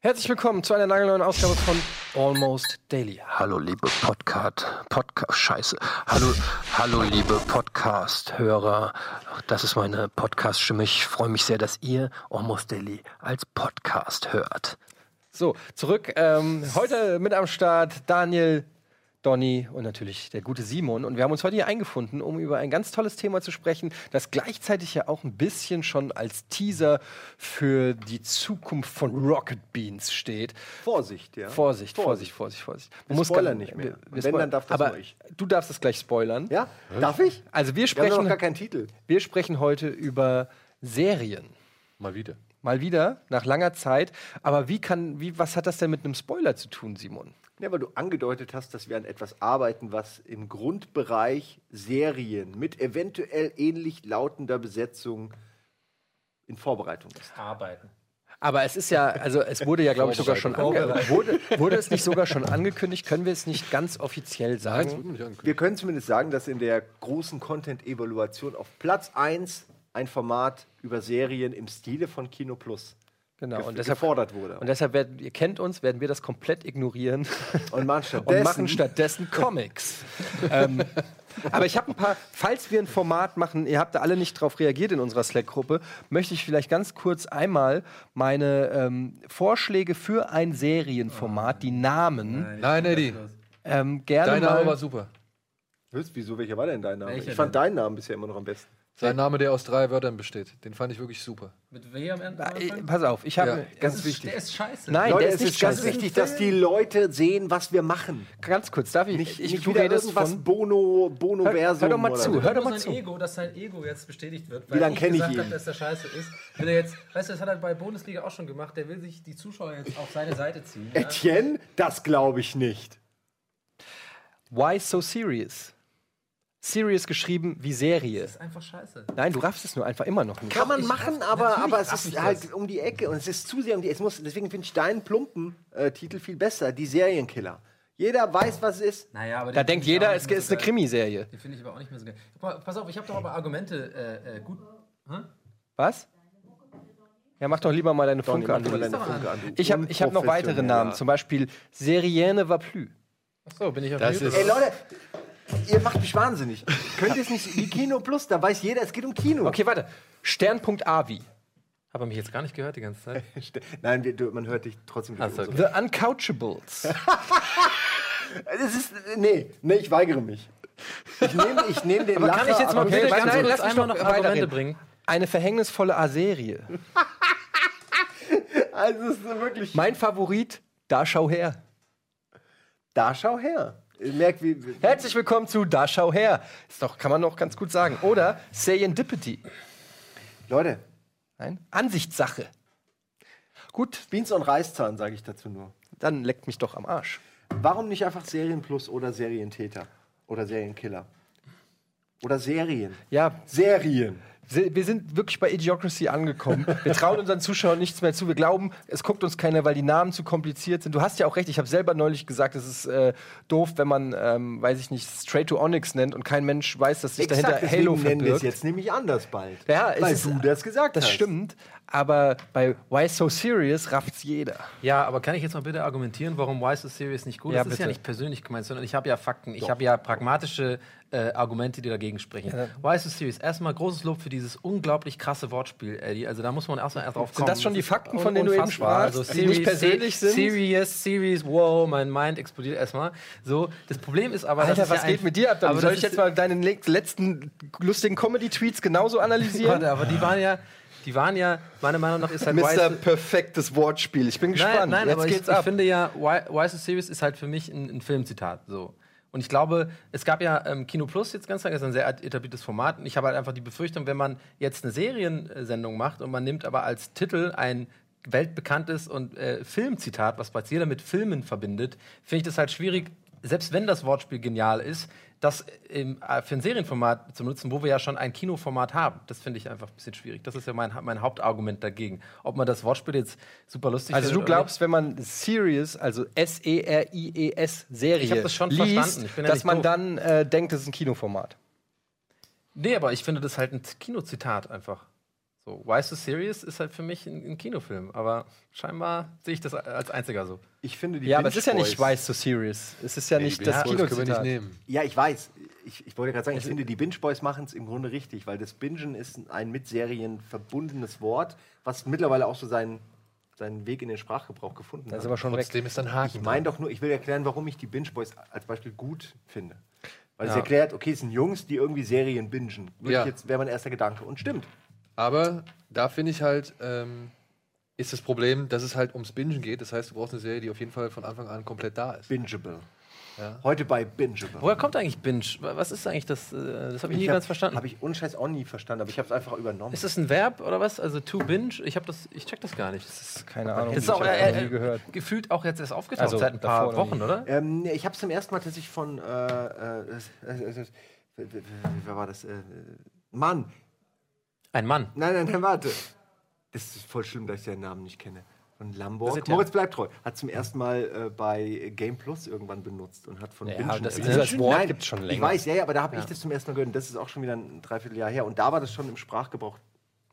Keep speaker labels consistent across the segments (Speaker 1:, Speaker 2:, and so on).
Speaker 1: Herzlich willkommen zu einer nagelneuen Ausgabe von Almost Daily.
Speaker 2: Hallo liebe Podcast, Podcast, Scheiße. Hallo, hallo liebe Podcast-Hörer. Das ist meine Podcast-Stimme. Ich freue mich sehr, dass ihr Almost Daily als Podcast hört.
Speaker 1: So, zurück. Ähm, heute mit am Start Daniel, Donny und natürlich der gute Simon. Und wir haben uns heute hier eingefunden, um über ein ganz tolles Thema zu sprechen, das gleichzeitig ja auch ein bisschen schon als Teaser für die Zukunft von Rocket Beans steht.
Speaker 3: Vorsicht, ja.
Speaker 1: Vorsicht, Vorsicht, Vorsicht, Vorsicht.
Speaker 3: Wir
Speaker 1: muss
Speaker 3: spoilern
Speaker 1: gar-
Speaker 3: nicht mehr.
Speaker 1: wir- wir
Speaker 3: Wenn,
Speaker 1: spoilern.
Speaker 3: dann darf das
Speaker 1: Aber
Speaker 3: nur ich.
Speaker 1: du darfst es gleich spoilern.
Speaker 3: Ja? Darf ich?
Speaker 1: Also wir
Speaker 3: Wir haben
Speaker 1: sprechen,
Speaker 3: noch gar keinen Titel.
Speaker 1: wir sprechen heute über Serien.
Speaker 4: Mal wieder.
Speaker 1: Mal wieder, nach langer Zeit. Aber wie kann, wie, was hat das denn mit einem Spoiler zu tun, Simon?
Speaker 3: Ja, weil du angedeutet hast, dass wir an etwas arbeiten, was im Grundbereich Serien mit eventuell ähnlich lautender Besetzung in Vorbereitung ist.
Speaker 5: arbeiten.
Speaker 1: Aber es ist ja, also es wurde ja, glaube ich, sogar schon wurde, wurde es nicht sogar schon angekündigt? Können wir es nicht ganz offiziell sagen?
Speaker 3: Wir können zumindest sagen, dass in der großen Content-Evaluation auf Platz 1 ein Format über Serien im Stile von Kino Plus
Speaker 1: Genau. Und deshalb,
Speaker 3: gefordert wurde.
Speaker 1: und deshalb werden, ihr kennt uns, werden wir das komplett ignorieren
Speaker 3: Und machen
Speaker 1: und
Speaker 3: stattdessen,
Speaker 1: machen stattdessen Comics. ähm, aber ich habe ein paar, falls wir ein Format machen, ihr habt da alle nicht drauf reagiert in unserer Slack-Gruppe, möchte ich vielleicht ganz kurz einmal meine ähm, Vorschläge für ein Serienformat, die Namen,
Speaker 4: Nein, Eddie.
Speaker 1: ähm, gerne
Speaker 4: Dein
Speaker 1: mal.
Speaker 4: Name war super.
Speaker 3: Wieso, welcher war denn dein Name?
Speaker 5: Welcher
Speaker 3: ich fand
Speaker 5: denn?
Speaker 3: deinen Namen bisher immer noch am besten.
Speaker 4: Sein Name, der aus drei Wörtern besteht. Den fand ich wirklich super.
Speaker 5: Mit W am Ende?
Speaker 1: Äh, pass auf, ich habe
Speaker 4: Ja,
Speaker 1: ganz
Speaker 5: ist-
Speaker 1: wichtig.
Speaker 5: Der ist scheiße.
Speaker 1: Nein,
Speaker 3: Leute,
Speaker 1: der ist
Speaker 3: es
Speaker 1: nicht
Speaker 3: ist ganz wichtig, dass die Leute sehen, was wir machen.
Speaker 1: Ganz kurz, darf ich?
Speaker 3: Nicht,
Speaker 1: ich
Speaker 3: nicht
Speaker 1: du
Speaker 3: wieder irgendwas
Speaker 1: von.
Speaker 3: Bono, Bono
Speaker 1: Hör-
Speaker 3: Versum
Speaker 1: hör doch mal zu, hör doch mal
Speaker 5: sein
Speaker 1: zu.
Speaker 5: Ego, dass sein Ego jetzt bestätigt wird,
Speaker 3: Wie
Speaker 5: weil
Speaker 3: lange
Speaker 5: ich
Speaker 3: kenn ich
Speaker 5: gesagt
Speaker 3: ihn?
Speaker 5: habe, dass der scheiße ist. Will er jetzt, weißt du, das hat er bei Bundesliga auch schon gemacht, der will sich die Zuschauer jetzt auf seine Seite ziehen. Ja?
Speaker 3: Etienne, das glaube ich nicht.
Speaker 1: Why so serious? Serious geschrieben wie Serie.
Speaker 5: Das ist einfach scheiße.
Speaker 1: Nein, du raffst es nur einfach immer noch nicht.
Speaker 3: Kann man
Speaker 5: ich
Speaker 3: machen,
Speaker 5: raff-
Speaker 3: aber, aber es ist
Speaker 5: das.
Speaker 3: halt um die Ecke und es ist zu sehr um die Ecke. Es muss, deswegen finde ich deinen plumpen äh, Titel viel besser, die Serienkiller. Jeder weiß, was es ist.
Speaker 5: Naja, aber
Speaker 1: Da
Speaker 5: den
Speaker 1: denkt jeder, es ist
Speaker 5: so
Speaker 1: eine. Krimiserie.
Speaker 5: Den finde ich aber auch nicht mehr so geil. Pa- Pass auf, ich habe doch aber Argumente äh, äh, gut. Hä?
Speaker 1: Was? Ja, mach doch lieber mal deine Funke an. du
Speaker 3: deine. Funke an,
Speaker 1: Ich habe ich hab noch weitere Namen, zum Beispiel Serienne va plus.
Speaker 5: Achso, bin ich auf
Speaker 4: Das?
Speaker 3: Ey Leute, ihr macht mich wahnsinnig. Könnt ihr es nicht wie Kino Plus? Da weiß jeder, es geht um Kino.
Speaker 1: Okay, warte. Stern.avi.
Speaker 5: Hab er mich jetzt gar nicht gehört die ganze Zeit?
Speaker 3: Nein, wir, du, man hört dich trotzdem durch
Speaker 5: Ach so,
Speaker 3: unsere-
Speaker 1: The Uncouchables.
Speaker 3: Es ist, nee, nee, ich weigere mich. Ich nehme ich nehm den
Speaker 5: Aber kann ich jetzt mal bitte
Speaker 1: Okay,
Speaker 5: ganz
Speaker 1: nein, lass mich
Speaker 5: noch. Argumente bringen?
Speaker 1: Eine verhängnisvolle A-Serie.
Speaker 3: Also, es ist wirklich.
Speaker 1: Mein Favorit, da schau her.
Speaker 3: Da schau her. Ihr merkt, wie. wie
Speaker 1: Herzlich willkommen zu Da schau her. Ist doch, kann man noch ganz gut sagen. Oder Serendipity.
Speaker 3: Leute,
Speaker 1: Nein? Ansichtssache. Gut,
Speaker 3: Beans und Reißzahn, sage ich dazu nur.
Speaker 1: dann leckt mich doch am Arsch.
Speaker 3: Warum nicht einfach Serienplus oder Serientäter? Oder Serienkiller? Oder Serien?
Speaker 1: Ja,
Speaker 3: Serien.
Speaker 1: Wir sind wirklich bei Idiocracy angekommen. Wir trauen unseren Zuschauern nichts mehr zu. Wir glauben, es guckt uns keiner, weil die Namen zu kompliziert sind. Du hast ja auch recht. Ich habe selber neulich gesagt, es ist äh, doof, wenn man, ähm, weiß ich nicht, Straight to Onyx nennt und kein Mensch weiß, dass sich dahinter
Speaker 3: deswegen
Speaker 1: Halo
Speaker 3: nennen wir es
Speaker 1: verbirgt.
Speaker 3: jetzt nämlich anders bald.
Speaker 1: Ja,
Speaker 3: weil du das gesagt
Speaker 1: Das
Speaker 3: hast.
Speaker 1: stimmt, aber bei Why So Serious rafft's jeder.
Speaker 5: Ja, aber kann ich jetzt mal bitte argumentieren, warum Why So Serious nicht gut
Speaker 1: Ja,
Speaker 5: ist? Das ist ja nicht persönlich gemeint, sondern ich habe ja Fakten, ich habe ja pragmatische äh, Argumente, die dagegen sprechen. Why So Serious? Erstmal großes Lob für dieses unglaublich krasse Wortspiel, Eddie. Also da muss man erstmal erst drauf kommen.
Speaker 1: Sind das schon die Fakten, von denen du eben sprachst,
Speaker 5: Also
Speaker 1: die nicht persönlich sind?
Speaker 5: Serious, serious, wow, mein Mind explodiert erstmal. So, das Problem ist aber,
Speaker 1: Alter, was
Speaker 5: ja
Speaker 1: geht mit dir ab? Dann
Speaker 5: aber
Speaker 1: soll ich jetzt mal deine le- letzten lustigen Comedy-Tweets genauso analysieren?
Speaker 5: Warte, aber die waren ja, die waren ja, meiner Meinung nach ist halt
Speaker 1: Mr. Perfektes Wortspiel. Ich bin gespannt.
Speaker 5: Nein, nein
Speaker 1: Jetzt
Speaker 5: aber ich,
Speaker 1: geht's
Speaker 5: ich
Speaker 1: ab.
Speaker 5: finde ja, Why So Serious ist halt für mich ein, ein Filmzitat. So. Und ich glaube, es gab ja ähm, Kino Plus jetzt ganz lange, das ist ein sehr etabliertes Format. Und ich habe halt einfach die Befürchtung, wenn man jetzt eine Seriensendung macht und man nimmt aber als Titel ein weltbekanntes und äh, Filmzitat, was bereits jeder mit Filmen verbindet, finde ich das halt schwierig selbst wenn das Wortspiel genial ist, das im, äh, für ein Serienformat zu nutzen, wo wir ja schon ein Kinoformat haben, das finde ich einfach ein bisschen schwierig. Das ist ja mein, mein Hauptargument dagegen. Ob man das Wortspiel jetzt super lustig
Speaker 1: Also du glaubst, wenn man Serious, also S-E-R-I-E-S Serie
Speaker 5: Ich hab das schon
Speaker 1: liest,
Speaker 5: verstanden. Ich bin ja
Speaker 1: dass man
Speaker 5: doof.
Speaker 1: dann äh, denkt, das ist ein Kinoformat.
Speaker 5: Nee, aber ich finde das halt ein Kinozitat einfach. So, Why So Serious ist halt für mich ein, ein Kinofilm, aber scheinbar sehe ich das als einziger so.
Speaker 3: Ich finde die
Speaker 1: Ja, aber es ist ja nicht Why So Serious. Es ist ja nicht
Speaker 4: Die
Speaker 1: das
Speaker 4: Boys können wir nicht nehmen.
Speaker 3: Ja, ich weiß. Ich, ich wollte gerade sagen, ich finde, die Binge Boys machen es im Grunde richtig, weil das Bingen ist ein mit Serien verbundenes Wort, was mittlerweile auch so seinen, seinen Weg in den Sprachgebrauch gefunden
Speaker 1: Das ist
Speaker 3: hat.
Speaker 1: aber schon weg.
Speaker 4: Trotzdem ist dann Haken.
Speaker 3: Ich meine doch nur, ich will erklären, warum ich die Binge Boys als Beispiel gut finde. Weil es
Speaker 5: Ja.
Speaker 3: erklärt, okay, es sind Jungs, die irgendwie Serien bingen.
Speaker 4: Ja.
Speaker 3: ich jetzt wäre mein erster Gedanke. Und stimmt.
Speaker 4: Aber da finde ich halt, ähm, ist das Problem, dass es halt ums Bingen geht. Das heißt, du brauchst eine Serie, die auf jeden Fall von Anfang an komplett da ist.
Speaker 3: Bingeable.
Speaker 4: Ja.
Speaker 3: Heute bei Bingeable.
Speaker 5: Woher kommt eigentlich Binge? Was ist eigentlich das? äh, Das habe ich nie ganz verstanden.
Speaker 3: Habe ich unscheiß auch nie verstanden, aber ich habe es einfach übernommen.
Speaker 5: ist das ein Verb oder was? Also to binge? Ich habe das, ich check das gar nicht. Das ist
Speaker 1: Keine Ahnung.
Speaker 5: ist
Speaker 1: ich
Speaker 5: auch
Speaker 1: hab
Speaker 5: äh,
Speaker 1: nie
Speaker 5: äh,
Speaker 1: gehört.
Speaker 5: gefühlt auch jetzt erst aufgetaucht
Speaker 1: Also,
Speaker 5: seit ein paar Wochen, oder?
Speaker 3: Ähm, nee, ich habe es zum ersten Mal tatsächlich von. Äh, äh, äh, äh, äh, wer war das? Äh, Mann.
Speaker 5: Ein Mann.
Speaker 3: Nein, nein, nein, warte. Das ist voll schlimm, dass ich seinen Namen nicht kenne. Von
Speaker 5: Das
Speaker 3: Lamborg.
Speaker 5: ja-
Speaker 3: Moritz bleibt treu. Hat zum ersten Mal äh, bei Game Plus irgendwann benutzt und hat von
Speaker 1: Ja,
Speaker 3: Bingen
Speaker 1: das-
Speaker 3: erzählt.
Speaker 1: dieses Wort
Speaker 3: Nein,
Speaker 1: gibt's schon
Speaker 3: Ich
Speaker 1: länger.
Speaker 3: weiß, ja, ja, aber da habe ich das zum ersten Mal gehört. Und das ist auch schon wieder ein Dreivierteljahr her. Und da war das schon im Sprachgebrauch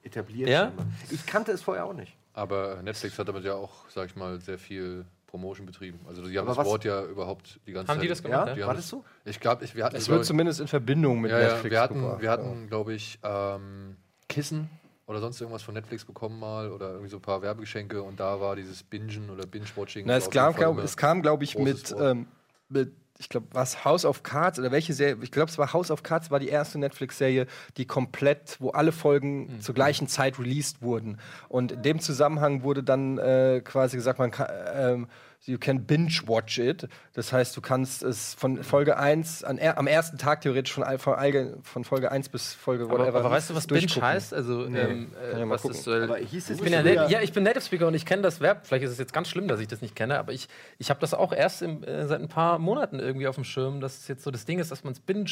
Speaker 3: etabliert.
Speaker 5: Ja?
Speaker 3: scheinbar. Ich kannte es vorher auch nicht.
Speaker 4: Aber Netflix hat damit ja auch, sag ich mal, sehr viel Promotion betrieben. Also die haben
Speaker 3: Aber
Speaker 4: das Wort ja überhaupt die ganze
Speaker 5: Haben
Speaker 4: Zeit.
Speaker 5: die das gemacht,
Speaker 3: Ja?
Speaker 4: Die
Speaker 3: War
Speaker 4: haben
Speaker 3: das so?
Speaker 4: Ich glaube, wir hatten
Speaker 1: Es wird
Speaker 4: ich-
Speaker 1: zumindest in Verbindung mit
Speaker 4: ja, ja,
Speaker 1: Netflix
Speaker 4: wir hatten,
Speaker 1: gebracht,
Speaker 4: wir
Speaker 1: ja.
Speaker 4: hatten, glaube ich, ähm, Kissen oder sonst irgendwas von Netflix bekommen mal oder irgendwie so ein paar Werbegeschenke und da war dieses Bingen oder Binge-Watching.
Speaker 1: Na, es, glaub, es kam, glaube ich, mit, ähm, mit ich glaube, was House of Cards oder welche Serie? Ich glaube, es war House of Cards, war die erste Netflix-Serie, die komplett, wo alle Folgen
Speaker 4: Mhm.
Speaker 1: zur gleichen Zeit released wurden. Und in dem Zusammenhang wurde dann äh, quasi gesagt, man kann, ähm, you can binge-watch it. Das heißt, du kannst es von Folge 1 an, er- am ersten Tag theoretisch von, von, von Folge 1 bis Folge
Speaker 5: Aber,
Speaker 1: whatever
Speaker 5: aber weißt du, was Binge heißt? Also, ähm,
Speaker 1: Kann ich
Speaker 5: äh,
Speaker 1: mal
Speaker 5: was
Speaker 1: gucken.
Speaker 5: ist, äh,
Speaker 3: Aber hieß es
Speaker 5: ich bin ja, ja, ich bin Native Speaker und ich kenne das Verb. Vielleicht ist es jetzt ganz schlimm, dass ich das nicht kenne, aber ich, ich habe das auch erst im, äh, seit ein paar Monaten irgendwie auf dem Schirm, dass es jetzt so das Ding ist, dass man es Binge,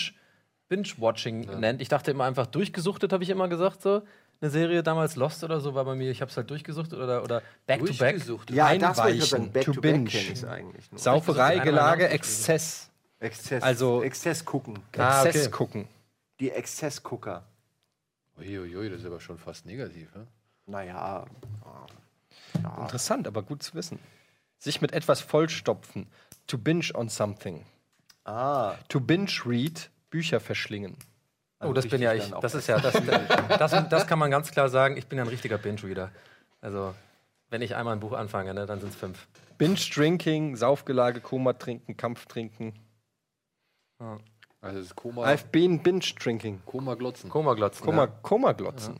Speaker 5: Binge-Watching nennt. Ich dachte immer einfach durchgesuchtet, habe ich immer gesagt so. Eine Serie damals Lost oder so war bei mir, ich habe es halt durchgesuchtet oder, oder Back to Back.
Speaker 4: Durchgesucht.
Speaker 3: Ja, das wollte ich
Speaker 1: Einweichen,
Speaker 3: sagen. Back
Speaker 1: to
Speaker 3: to, back
Speaker 1: binge.
Speaker 3: es eigentlich nur.
Speaker 1: Sauferei, Gelage, Exzess.
Speaker 3: Exzess,
Speaker 1: Also-
Speaker 3: Exzess gucken.
Speaker 5: Ah,
Speaker 1: Exzess
Speaker 5: okay.
Speaker 1: gucken.
Speaker 3: Die Exzessgucker.
Speaker 4: Uiuiui, das ist aber schon fast negativ. Ne?
Speaker 3: Naja. Ja.
Speaker 1: Interessant, aber gut zu wissen. Sich mit etwas vollstopfen. To binge on something.
Speaker 3: Ah.
Speaker 1: To binge read, Bücher verschlingen.
Speaker 5: Oh, das bin ja ich. Das ist ja, das, das, das kann man ganz klar sagen. Ich bin ja ein richtiger Binge-Reader. Also, wenn ich einmal ein Buch anfange, ne, dann sind es fünf.
Speaker 1: Binge drinking, Saufgelage, Koma trinken, Kampf trinken.
Speaker 4: Also das ist Koma,
Speaker 1: I've been binge drinking.
Speaker 4: Koma glotzen.
Speaker 5: Koma-Glotzen.
Speaker 1: Koma,
Speaker 5: Ja.
Speaker 1: Koma glotzen.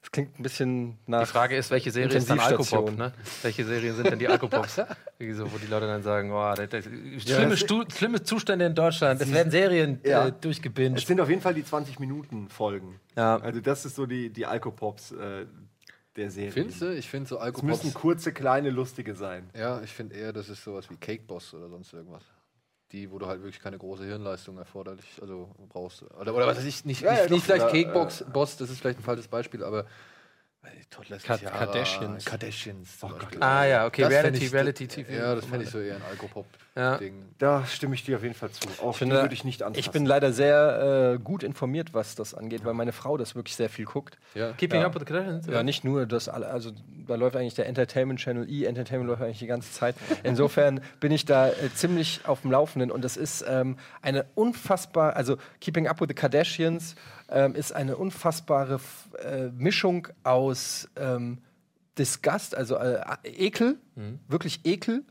Speaker 1: Das klingt ein bisschen nach.
Speaker 5: Die Frage ist, welche Serie ist dann. Alkopop? Ne? Welche Serien sind denn die Alkopops? So, wo die Leute dann sagen, oh, das, das, schlimme,
Speaker 3: das-
Speaker 5: Stu schlimme Zustände in Deutschland. Es werden Serien
Speaker 3: Ja.
Speaker 5: äh, durchgebinged.
Speaker 3: Es sind auf jeden Fall die 20-Minuten-Folgen.
Speaker 5: Ja.
Speaker 3: Also, das ist so die, die Alkopops äh, der Serie.
Speaker 4: Findest du? Ich finde so
Speaker 3: Es
Speaker 4: Alkopops.
Speaker 3: müssen kurze, kleine, lustige sein.
Speaker 4: Ja, ich finde eher, das ist sowas wie Cake Boss oder sonst irgendwas. Die, wo du halt wirklich keine große Hirnleistung erforderlich, also brauchst. Oder, oder was weiß ich, nicht,
Speaker 3: Ja,
Speaker 4: nicht,
Speaker 3: ja,
Speaker 4: nicht vielleicht
Speaker 3: oder,
Speaker 4: Cake Box, Boss, das ist vielleicht ein falsches Beispiel, aber äh,
Speaker 1: Ka- Kardashians.
Speaker 4: Kardashians. Beispiel.
Speaker 5: Ah ja, okay,
Speaker 4: Das
Speaker 5: Reality,
Speaker 4: ich-
Speaker 5: Reality TV.
Speaker 4: Ja, das fände ich so eher ein Alkopop-Ding.
Speaker 5: Ja.
Speaker 3: Da stimme ich dir auf jeden Fall zu. Auch
Speaker 1: Ich finde,
Speaker 3: würde ich nicht anfassen.
Speaker 1: Ich bin leider sehr äh, gut informiert, was das angeht, weil meine Frau das wirklich sehr viel guckt.
Speaker 4: Ja.
Speaker 5: Keeping
Speaker 1: Ja.
Speaker 5: Up with the Kardashians?
Speaker 1: Ja, nicht nur das, alle- also da läuft eigentlich der Entertainment Channel, E-Entertainment läuft eigentlich die ganze Zeit. Insofern bin ich da äh, ziemlich auf dem Laufenden und das ist ähm, eine unfassbar, also Keeping Up with the Kardashians ähm, ist eine unfassbare äh, Mischung aus ähm, Disgust, also äh, Ekel, wirklich Ekel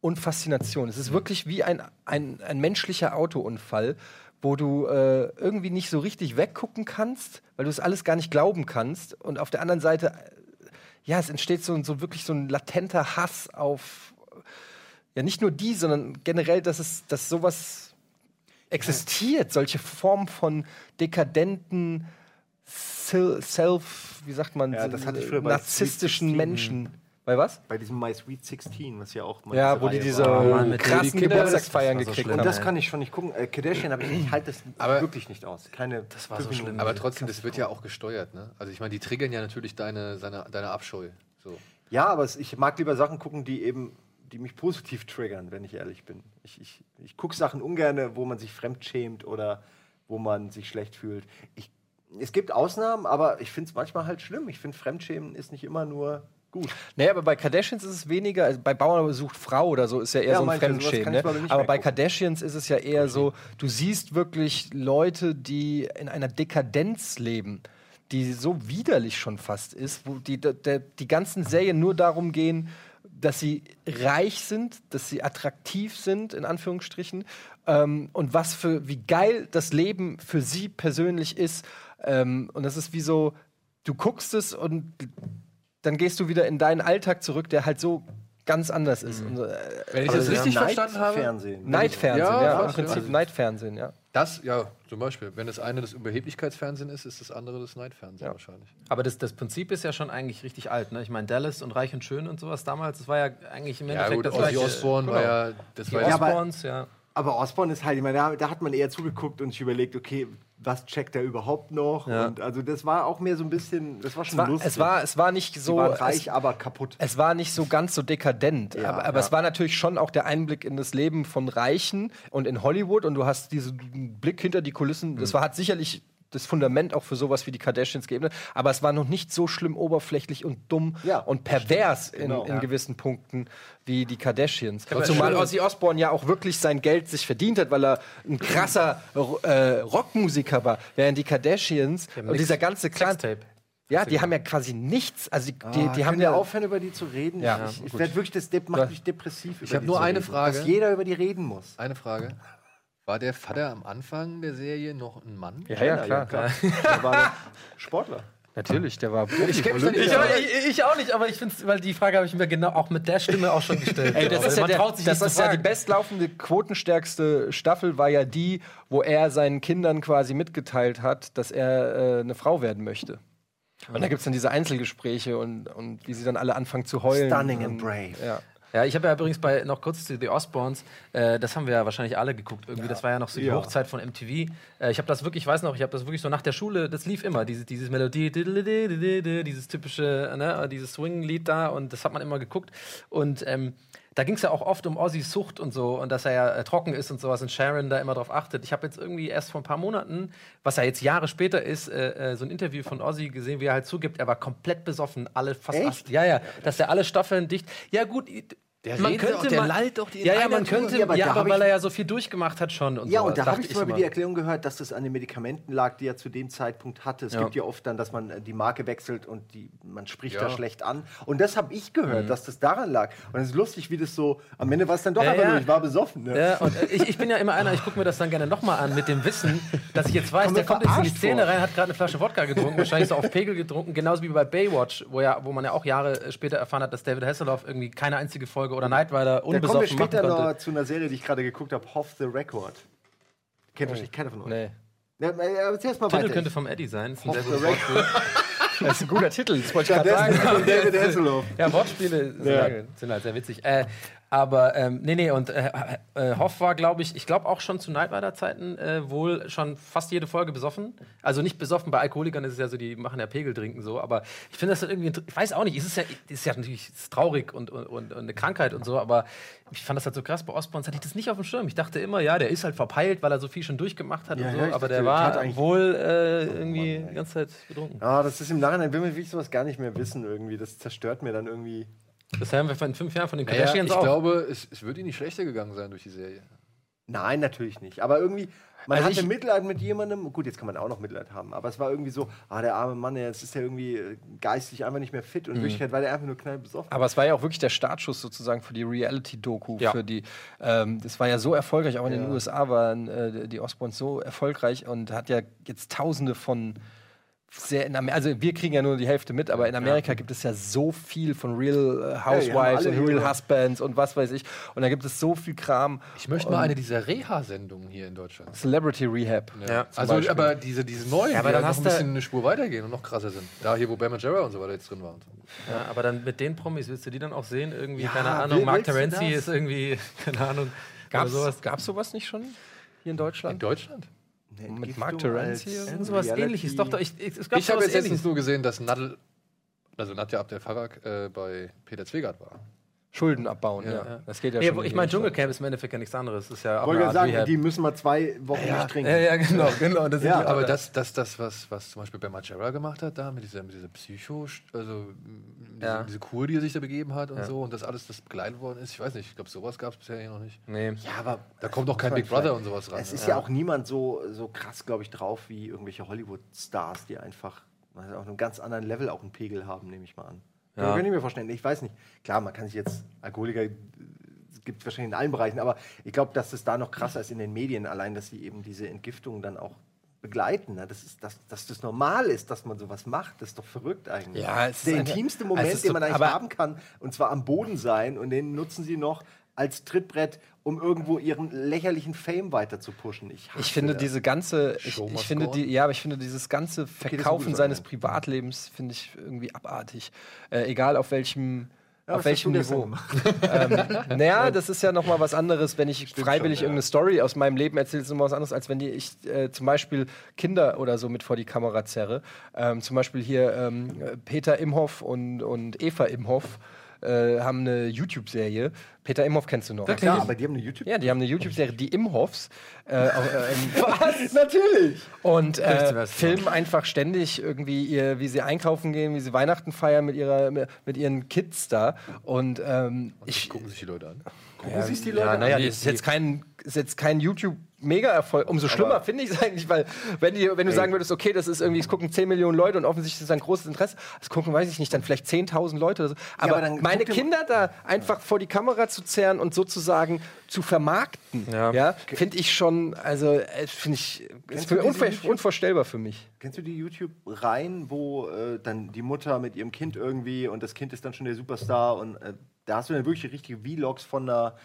Speaker 1: und Faszination. Es ist wirklich wie ein, ein, ein menschlicher Autounfall, wo du äh, irgendwie nicht so richtig weggucken kannst, weil du es alles gar nicht glauben kannst. Und auf der anderen Seite, äh, ja, es entsteht so, so wirklich so ein latenter Hass auf, ja, nicht nur die, sondern generell, dass es, dass sowas existiert, solche Formen von dekadenten Self, wie sagt man,
Speaker 3: Ja,
Speaker 1: so,
Speaker 3: das hatte ich früher bei
Speaker 1: narzisstischen Menschen. Bei was?
Speaker 3: Bei diesem My Sweet 16, was ja auch mal
Speaker 1: Ja, wo die diese
Speaker 5: mit
Speaker 1: krassen Geburtstagsfeiern gekriegt
Speaker 5: schlimm.
Speaker 3: Und
Speaker 1: haben.
Speaker 3: das kann ich schon nicht gucken. Äh, Kardashian, aber ich, halte das
Speaker 4: Aber-
Speaker 3: wirklich nicht aus. Keine das
Speaker 5: war so schlimm.
Speaker 4: Aber trotzdem, das wird ja auch gesteuert, ne? Also ich meine, die triggern ja natürlich deine, seine, deine Abscheu. So.
Speaker 3: Ja, aber ich mag lieber Sachen gucken, die eben, die mich positiv triggern, wenn ich ehrlich bin. Ich, ich, ich gucke Sachen ungern, wo man sich fremdschämt oder wo man sich schlecht fühlt. Ich, es gibt Ausnahmen, aber ich finde es manchmal halt schlimm. Ich finde, Fremdschämen ist nicht immer nur gut.
Speaker 1: Naja, aber bei Kardashians ist es weniger, also bei Bauer sucht Frau oder so ist ja eher
Speaker 3: Ja,
Speaker 1: so ein Fremdschämen. Ne? Aber bei. Kardashians ist es ja eher so, du siehst wirklich Leute, die in einer Dekadenz leben, die so widerlich schon fast ist, wo die, der, die ganzen Serien nur darum gehen, dass sie reich sind, dass sie attraktiv sind, in Anführungsstrichen, ähm, und was für, wie geil das Leben für sie persönlich ist. Ähm, und das ist wie so, du guckst es und dann gehst du wieder in deinen Alltag zurück, der halt so ganz anders ist. Und, äh,
Speaker 4: Wenn ich
Speaker 3: Also
Speaker 4: das richtig
Speaker 3: Night-
Speaker 4: verstanden habe,
Speaker 3: Fernsehen.
Speaker 1: Nightfernsehen,
Speaker 4: Ja,
Speaker 1: ja, im Prinzip
Speaker 4: ja.
Speaker 1: Nightfernsehen, ja.
Speaker 4: Das, ja, zum Beispiel, wenn das eine das Überheblichkeitsfernsehen ist, ist das andere das Night-Fernsehen
Speaker 1: Ja.
Speaker 4: wahrscheinlich.
Speaker 5: Aber das, das Prinzip ist ja schon eigentlich richtig alt. Ne? Ich meine, Dallas und Reich und Schön und sowas damals, das war ja eigentlich im
Speaker 4: Ja
Speaker 5: Endeffekt
Speaker 4: gut,
Speaker 5: das
Speaker 4: Ozzy. Osbourne war
Speaker 5: Genau.
Speaker 4: ja, das
Speaker 5: Die
Speaker 4: war ja,
Speaker 3: Ja, aber-
Speaker 5: Osbournes, ja.
Speaker 3: Aber Osborne ist halt, ich meine, da, da hat man eher zugeguckt und sich überlegt, okay, was checkt er überhaupt noch?
Speaker 5: Ja.
Speaker 3: Und also das war auch mehr so ein bisschen, das war
Speaker 1: Es
Speaker 3: schon
Speaker 1: war,
Speaker 3: lustig.
Speaker 1: es, war, es war nicht so.
Speaker 3: waren
Speaker 1: es,
Speaker 3: reich, aber kaputt.
Speaker 1: es war nicht so ganz so dekadent,
Speaker 3: Ja,
Speaker 1: aber, aber
Speaker 3: ja.
Speaker 1: es war natürlich schon auch der Einblick in das Leben von Reichen und in Hollywood und du hast diesen Blick hinter die Kulissen.
Speaker 3: Mhm.
Speaker 1: Das war, hat sicherlich das Fundament auch für sowas wie die Kardashians gegeben, aber es war noch nicht so schlimm oberflächlich und dumm
Speaker 3: Ja,
Speaker 1: und pervers in,
Speaker 3: Genau.
Speaker 1: in
Speaker 3: Ja.
Speaker 1: gewissen Punkten wie die Kardashians.
Speaker 5: aber
Speaker 1: Zumal Ozzy Osbourne ja auch wirklich sein Geld sich verdient hat, weil er ein krasser äh, Rockmusiker war, während die Kardashians
Speaker 5: haben
Speaker 1: und dieser ganze Clan, ja, die haben ja quasi nichts, also die, die,
Speaker 3: Ah,
Speaker 1: die haben
Speaker 3: können
Speaker 1: ja
Speaker 3: aufhören, über die zu reden?
Speaker 1: Ja,
Speaker 3: ich ich werde wirklich, das de- macht mich depressiv.
Speaker 4: Ich
Speaker 3: über
Speaker 4: hab
Speaker 3: die
Speaker 4: nur eine
Speaker 3: reden.
Speaker 4: Frage.
Speaker 3: Dass jeder über die reden muss.
Speaker 4: eine Frage. War der Vater am Anfang der Serie noch ein Mann?
Speaker 1: Ja, ja, klar.
Speaker 3: klar. Der war noch Sportler.
Speaker 1: Natürlich, der war
Speaker 4: Ich nicht
Speaker 5: Ich, aber, ich, ich auch nicht, aber ich finde weil die Frage habe ich mir genau auch mit der Stimme auch schon gestellt.
Speaker 1: Ey, das
Speaker 5: Aber
Speaker 1: ist ja, der,
Speaker 5: traut sich
Speaker 1: das ist ja die bestlaufende, quotenstärkste Staffel, war ja die, wo er seinen Kindern quasi mitgeteilt hat, dass er äh, eine Frau werden möchte. Und da gibt es dann diese Einzelgespräche und, und wie sie dann alle anfangen zu heulen.
Speaker 3: Stunning
Speaker 1: und,
Speaker 3: and brave.
Speaker 1: Ja.
Speaker 5: Ja, ich habe ja übrigens bei noch kurz zu The Osbournes, äh, das haben wir ja wahrscheinlich alle geguckt irgendwie. Das war ja noch so die
Speaker 3: Ja.
Speaker 5: Hochzeit von MTV. Äh, ich habe das wirklich, ich weiß noch, ich habe das wirklich so nach der Schule, das lief immer, diese, dieses Melodie, dieses typische, ne, dieses Swing-Lied da und das hat man immer geguckt. Und ähm, da ging es ja auch oft um Ozzys Sucht und so und dass er ja äh, trocken ist und sowas und Sharon da immer drauf achtet. Ich habe jetzt irgendwie erst vor ein paar Monaten, was ja jetzt Jahre später ist, äh, äh, so ein Interview von Ozzy gesehen, wie er halt zugibt, er war komplett besoffen, alle fast
Speaker 3: Echt?
Speaker 5: acht- ja, ja, dass er alle Staffeln dicht. Ja, gut,
Speaker 4: Der
Speaker 5: man
Speaker 4: redet auch,
Speaker 5: könnte
Speaker 4: der
Speaker 5: man,
Speaker 4: lallt doch die
Speaker 5: Ja, ja, man könnte,
Speaker 3: Ja, aber
Speaker 5: ja, aber weil
Speaker 3: ich-
Speaker 5: er ja so viel durchgemacht hat schon und
Speaker 3: Ja,
Speaker 5: sowas,
Speaker 3: und da habe ich zum Beispiel die Erklärung gehört, dass das an den Medikamenten lag, die er zu dem Zeitpunkt hatte. Es
Speaker 5: Ja.
Speaker 3: gibt ja oft dann, dass man äh, die Marke wechselt und die, man spricht
Speaker 4: Ja.
Speaker 3: da schlecht an. Und das habe ich gehört,
Speaker 5: Mhm.
Speaker 3: dass das daran lag. Und es ist lustig, wie das so, am Ende war es dann doch
Speaker 5: Ja,
Speaker 3: einfach
Speaker 5: ja.
Speaker 3: nur, ich war besoffen. Ne?
Speaker 5: Ja, und äh, ich, ich bin ja immer einer, ich gucke mir das dann gerne nochmal an mit dem Wissen, dass ich jetzt weiß,
Speaker 3: Komm
Speaker 5: der kommt jetzt in die Szene
Speaker 3: vor.
Speaker 5: rein, hat gerade eine Flasche Wodka getrunken, wahrscheinlich so auf Pegel getrunken, genauso wie bei Baywatch, wo, ja, wo man ja auch Jahre äh, später erfahren hat, dass David Hasselhoff irgendwie keine einzige Folge oder Night Rider
Speaker 3: Da kommen wir
Speaker 5: unbesoffen machen
Speaker 3: später
Speaker 5: konnte.
Speaker 3: noch zu einer Serie, die ich gerade geguckt habe, Off the Record. Kennt wahrscheinlich keiner von euch.
Speaker 1: Nee.
Speaker 3: Ja, äh, erzähl erst mal
Speaker 5: Titel
Speaker 3: weiter.
Speaker 5: könnte vom Eddie sein. Ist ein sehr.
Speaker 1: Das ist ein guter Titel, das wollte ich
Speaker 3: Ja,
Speaker 1: gerade
Speaker 3: das
Speaker 1: sagen.
Speaker 3: ist von David Hasselhoff.
Speaker 5: Ja, Wortspiele sind,
Speaker 3: Ja.
Speaker 5: sind halt sehr witzig. Äh, aber ähm, nee, nee, und äh, äh, Hoff war, glaube ich, ich glaube auch schon zu Night Rider Zeiten äh, wohl schon fast jede Folge besoffen. Also nicht besoffen, bei Alkoholikern ist es ja so, die machen ja Pegel trinken so, aber ich finde das halt irgendwie, ich weiß auch nicht, es ist ja, es ist ja natürlich ist traurig und, und, und, eine Krankheit und so, aber ich fand das halt so krass, bei Osborns hatte ich das nicht auf dem Schirm. Ich dachte immer, ja, der ist halt verpeilt, weil er so viel schon durchgemacht hat
Speaker 3: Ja,
Speaker 5: und so,
Speaker 3: ja, ich
Speaker 5: aber
Speaker 3: dachte,
Speaker 5: der war wohl äh, irgendwie die ganze Zeit betrunken.
Speaker 3: Ah, das ist im Nachhinein, will man wirklich sowas gar nicht mehr wissen irgendwie. Das zerstört mir dann irgendwie.
Speaker 5: Das haben wir in fünf Jahren von den
Speaker 4: Naja,
Speaker 5: Kardashians
Speaker 4: ich
Speaker 5: auch.
Speaker 4: glaube, es, es würde ihm nicht schlechter gegangen sein durch die Serie.
Speaker 3: Nein, natürlich nicht. Aber irgendwie, man
Speaker 1: Also
Speaker 3: hatte
Speaker 1: ich-
Speaker 3: Mitleid mit jemandem. Gut, jetzt kann man auch noch Mitleid haben. Aber es war irgendwie so, ah, der arme Mann, jetzt ist ja irgendwie äh, geistig einfach nicht mehr fit. Und in Wirklichkeit war der einfach nur knallbesoffen.
Speaker 1: Aber es war ja auch wirklich der Startschuss sozusagen für die Reality-Doku.
Speaker 5: Ja.
Speaker 1: Für die, ähm, das war ja so erfolgreich, auch in den
Speaker 3: Ja.
Speaker 1: USA waren äh, die Osborns so erfolgreich und hat ja jetzt Tausende von sehr in Amer also wir kriegen ja nur die Hälfte mit, aber in Amerika gibt es ja so viel von Real äh,
Speaker 3: Ja, die
Speaker 1: Housewives
Speaker 3: alle
Speaker 1: und Real Husbands und was weiß ich. Und da gibt es so viel Kram.
Speaker 4: Ich möchte mal eine dieser Reha-Sendungen hier in Deutschland.
Speaker 1: Celebrity Rehab.
Speaker 5: Ja.
Speaker 4: Also,
Speaker 1: Beispiel.
Speaker 4: aber diese, diese neuen,
Speaker 5: Ja, aber
Speaker 4: die
Speaker 5: dann
Speaker 4: halt noch
Speaker 5: hast
Speaker 4: ein
Speaker 5: du-
Speaker 4: bisschen eine Spur weitergehen und noch krasser sind. Da hier, wo Bam Margera und so weiter jetzt drin waren.
Speaker 5: Ja, aber dann mit den Promis willst du die dann auch sehen? Irgendwie, keine Ahnung, Mark Terenzi ist irgendwie, keine Ahnung.
Speaker 1: Gab's sowas, gab's sowas nicht schon hier in
Speaker 4: In
Speaker 1: Deutschland?
Speaker 3: Nee,
Speaker 1: Mit Mark Terenzi
Speaker 5: sowas ähnliches. Doch, doch, ich, ich, es gab
Speaker 4: Ich habe jetzt letztens
Speaker 5: ähnliches.
Speaker 4: nur gesehen, dass Nadel, also Nadja Abdel Farag äh, bei Peter Zwegert war.
Speaker 1: Schulden abbauen, ja.
Speaker 4: Ja.
Speaker 1: Das geht ja
Speaker 5: Nee,
Speaker 1: schon.
Speaker 5: ich meine. Dschungelcamp ist im Endeffekt ja nichts anderes. Das ist ja auch
Speaker 3: Wollte sagen,
Speaker 5: Rehab.
Speaker 3: die müssen mal zwei Wochen nicht trinken.
Speaker 5: Ja, ja, genau, genau. Das sind
Speaker 3: Ja,
Speaker 5: die,
Speaker 4: Aber das, das, das was, was zum Beispiel Bam Margera gemacht hat, da mit dieser, mit dieser Psycho, also diese,
Speaker 5: Ja.
Speaker 4: diese Kur, die er sich da begeben hat und
Speaker 5: Ja.
Speaker 4: so und das alles, das begleitet worden ist, ich weiß nicht, ich glaube, sowas gab es bisher hier noch nicht.
Speaker 5: Nee.
Speaker 3: Ja, aber
Speaker 4: Da kommt doch kein Big Brother und sowas ran.
Speaker 3: Es ist
Speaker 4: ne?
Speaker 3: ja, auch niemand so, so krass, glaube ich, drauf wie irgendwelche Hollywood-Stars, die einfach also auf einem ganz anderen Level auch einen Pegel haben, nehme ich mal an.
Speaker 5: Ja.
Speaker 3: Kann ich mir vorstellen. Ich weiß nicht. Klar, man kann sich jetzt Alkoholiker äh, es gibt wahrscheinlich in allen Bereichen, aber ich glaube, dass es da noch krasser ist in den Medien, allein, dass sie eben diese Entgiftung dann auch begleiten. Ne? Das ist, dass, dass das normal ist, dass man sowas macht, das ist doch verrückt eigentlich.
Speaker 1: Ja, es ist
Speaker 3: der intimste
Speaker 1: es
Speaker 3: Moment,
Speaker 1: ist
Speaker 3: den man eigentlich
Speaker 1: aber-
Speaker 3: haben kann, und zwar am Boden sein, und den nutzen sie noch als Trittbrett, um irgendwo ihren lächerlichen Fame weiter zu pushen. Ich,
Speaker 1: Ich finde
Speaker 3: das.
Speaker 1: diese ganze, ich, ich finde die, ja, aber ich finde dieses ganze Verkaufen
Speaker 3: gut,
Speaker 1: seines. Privatlebens finde ich irgendwie abartig. Äh, egal auf welchem,
Speaker 3: Ja,
Speaker 1: auf welchem Niveau. ähm, naja, das ist ja noch mal was anderes, wenn ich freiwillig irgendeine Story aus meinem Leben erzähle, ist immer was anderes, als wenn die, ich äh, zum Beispiel Kinder oder so mit vor die Kamera zerre. Ähm, zum Beispiel hier ähm, Peter Imhoff und, und Eva Imhoff äh, haben eine YouTube-Serie. Peter Imhoff kennst du noch.
Speaker 3: Ja, klar, aber die haben eine YouTube.
Speaker 1: Ja, die haben eine YouTube-Serie, die Imhoffs. Äh, auch, äh,
Speaker 3: Was? Natürlich!
Speaker 1: und äh, filmen einfach ständig irgendwie, ihr, wie sie einkaufen gehen, wie sie Weihnachten feiern mit, ihrer, mit ihren Kids da. Und ähm, ich.
Speaker 4: Gucken sich die Leute an.
Speaker 3: Gucken sich die Leute
Speaker 1: Ja, naja,
Speaker 3: an.
Speaker 1: das ist jetzt kein, ist jetzt kein YouTube-Mega-Erfolg. Umso schlimmer finde ich es eigentlich, weil, wenn, die, wenn du sagen würdest, okay, das ist irgendwie, es gucken 10 Millionen Leute und offensichtlich ist ein großes Interesse, es gucken, weiß ich nicht, dann vielleicht 10.000 Leute oder so. Aber,
Speaker 3: aber dann
Speaker 1: meine Kinder da einfach vor die Kamera zu zerren und sozusagen zu vermarkten,
Speaker 5: Ja.
Speaker 1: ja, finde ich schon, also, äh, finde ich, ist für, unver
Speaker 3: YouTube-
Speaker 1: unvorstellbar für mich.
Speaker 3: Kennst du die YouTube-Reihen, wo äh, dann die Mutter mit ihrem Kind irgendwie und das Kind ist dann schon der Superstar und äh, da hast du dann wirklich richtige Vlogs von einer,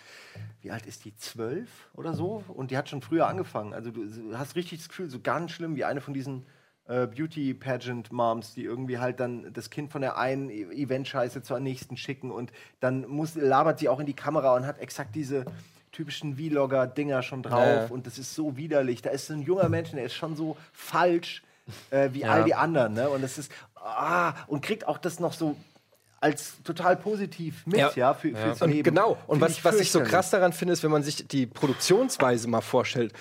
Speaker 3: wie alt ist die, zwölf oder so? Und die hat schon früher angefangen. Also du hast richtig das Gefühl, so ganz schlimm wie eine von diesen äh, Beauty-Pageant-Moms, die irgendwie halt dann das Kind von der einen E- Event-Scheiße zur nächsten schicken und dann muss, labert sie auch in die Kamera und hat exakt diese typischen Vlogger-Dinger schon drauf
Speaker 1: Ja, ja.
Speaker 3: und das ist so widerlich. Da ist so ein junger Mensch, der ist schon so falsch äh, wie all die anderen, ne? Und das ist ah, und kriegt auch das noch so als total positiv mit, ja,
Speaker 1: Ja.
Speaker 3: für, fürs
Speaker 1: Und
Speaker 3: Leben.
Speaker 1: genau. Und was,
Speaker 3: ich
Speaker 1: was ich so krass daran finde, ist, wenn man sich die Produktionsweise mal vorstellt.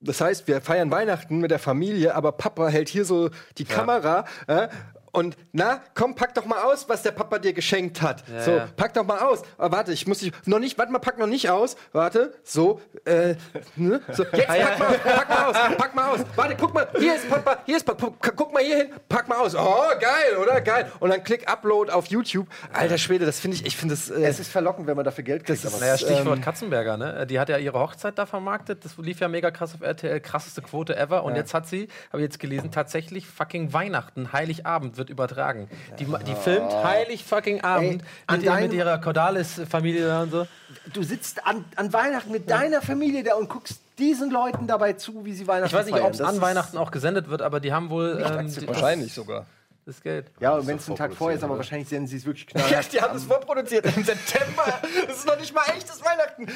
Speaker 1: Das heißt, wir feiern Weihnachten mit der Familie, aber Papa hält hier so die Kamera äh, und na, komm, pack doch mal aus, was der Papa dir geschenkt hat. so,
Speaker 5: ja.
Speaker 1: pack doch mal aus. Aber warte, ich muss dich noch nicht, warte mal, pack noch nicht aus. Warte, so, äh, ne? so jetzt pack mal, pack mal aus, pack mal aus. Warte, guck mal, hier ist Papa, hier ist Papa, guck mal hier hin, pack mal aus. Oh, geil, oder? Geil. Und dann klick Upload auf YouTube. Alter Schwede, das finde ich, ich finde das. Äh,
Speaker 3: Es ist verlockend, wenn man dafür Geld kriegt.
Speaker 1: Das ist-
Speaker 5: Naja,
Speaker 3: es-
Speaker 5: Stichwort
Speaker 1: ähm,
Speaker 5: Katzenberger, ne? Die hat ja ihre Hochzeit da vermarktet. Das lief ja mega krass auf RTL, krasseste Quote ever. Und jetzt hat sie, habe ich jetzt gelesen, tatsächlich fucking Weihnachten, Heiligabend wird übertragen. Die, die filmt Heilig fucking Abend
Speaker 3: Ey, an
Speaker 5: mit, ihr, mit ihrer Cordalis-Familie da und so.
Speaker 3: du sitzt an, an Weihnachten mit deiner Familie da und guckst diesen Leuten dabei zu, wie sie Weihnachten
Speaker 5: Ich weiß nicht,
Speaker 3: feiern.
Speaker 5: ob es an Weihnachten auch gesendet wird, aber die haben wohl ähm, die,
Speaker 1: wahrscheinlich sogar.
Speaker 5: das, Geld.
Speaker 3: Ja, und wenn es einen Tag vorher ist, aber wahrscheinlich senden sie es wirklich
Speaker 1: Ja,
Speaker 3: knallhart.
Speaker 1: die haben das vorproduziert im September. Das ist noch nicht mal echtes Weihnachten.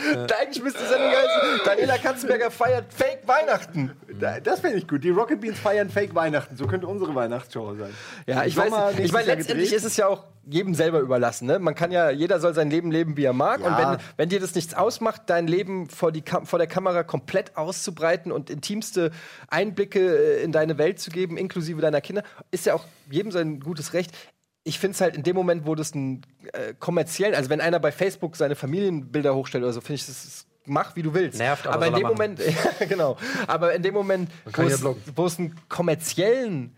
Speaker 1: Eigentlich müsste die Sendung heißen, Daniela Katzenberger feiert Fake Weihnachten.
Speaker 3: Da- Das finde ich gut. Die Rocket Beans feiern Fake Weihnachten. So könnte unsere Weihnachtsshow sein.
Speaker 1: Ja, ich
Speaker 3: Sommer
Speaker 1: weiß, ich meine, letztendlich
Speaker 3: gedreht.
Speaker 1: ist es ja auch jedem selber überlassen. Ne? Man kann ja, jeder soll sein Leben leben, wie er mag.
Speaker 3: Ja.
Speaker 1: Und wenn, wenn dir das nichts ausmacht, dein Leben vor, die Kam vor der Kamera komplett auszubreiten und intimste Einblicke äh, in deine Welt zu geben, inklusive deiner Kinder, ist ja auch jedem sein gutes Recht. Ich finde es halt in dem Moment, wo das einen äh, kommerziellen, also wenn einer bei Facebook seine Familienbilder hochstellt oder so, finde ich das. Mach, wie du willst.
Speaker 5: Nervt, aber
Speaker 1: aber in dem Moment, ja, genau. Aber in dem Moment, wo es, wo es einen kommerziellen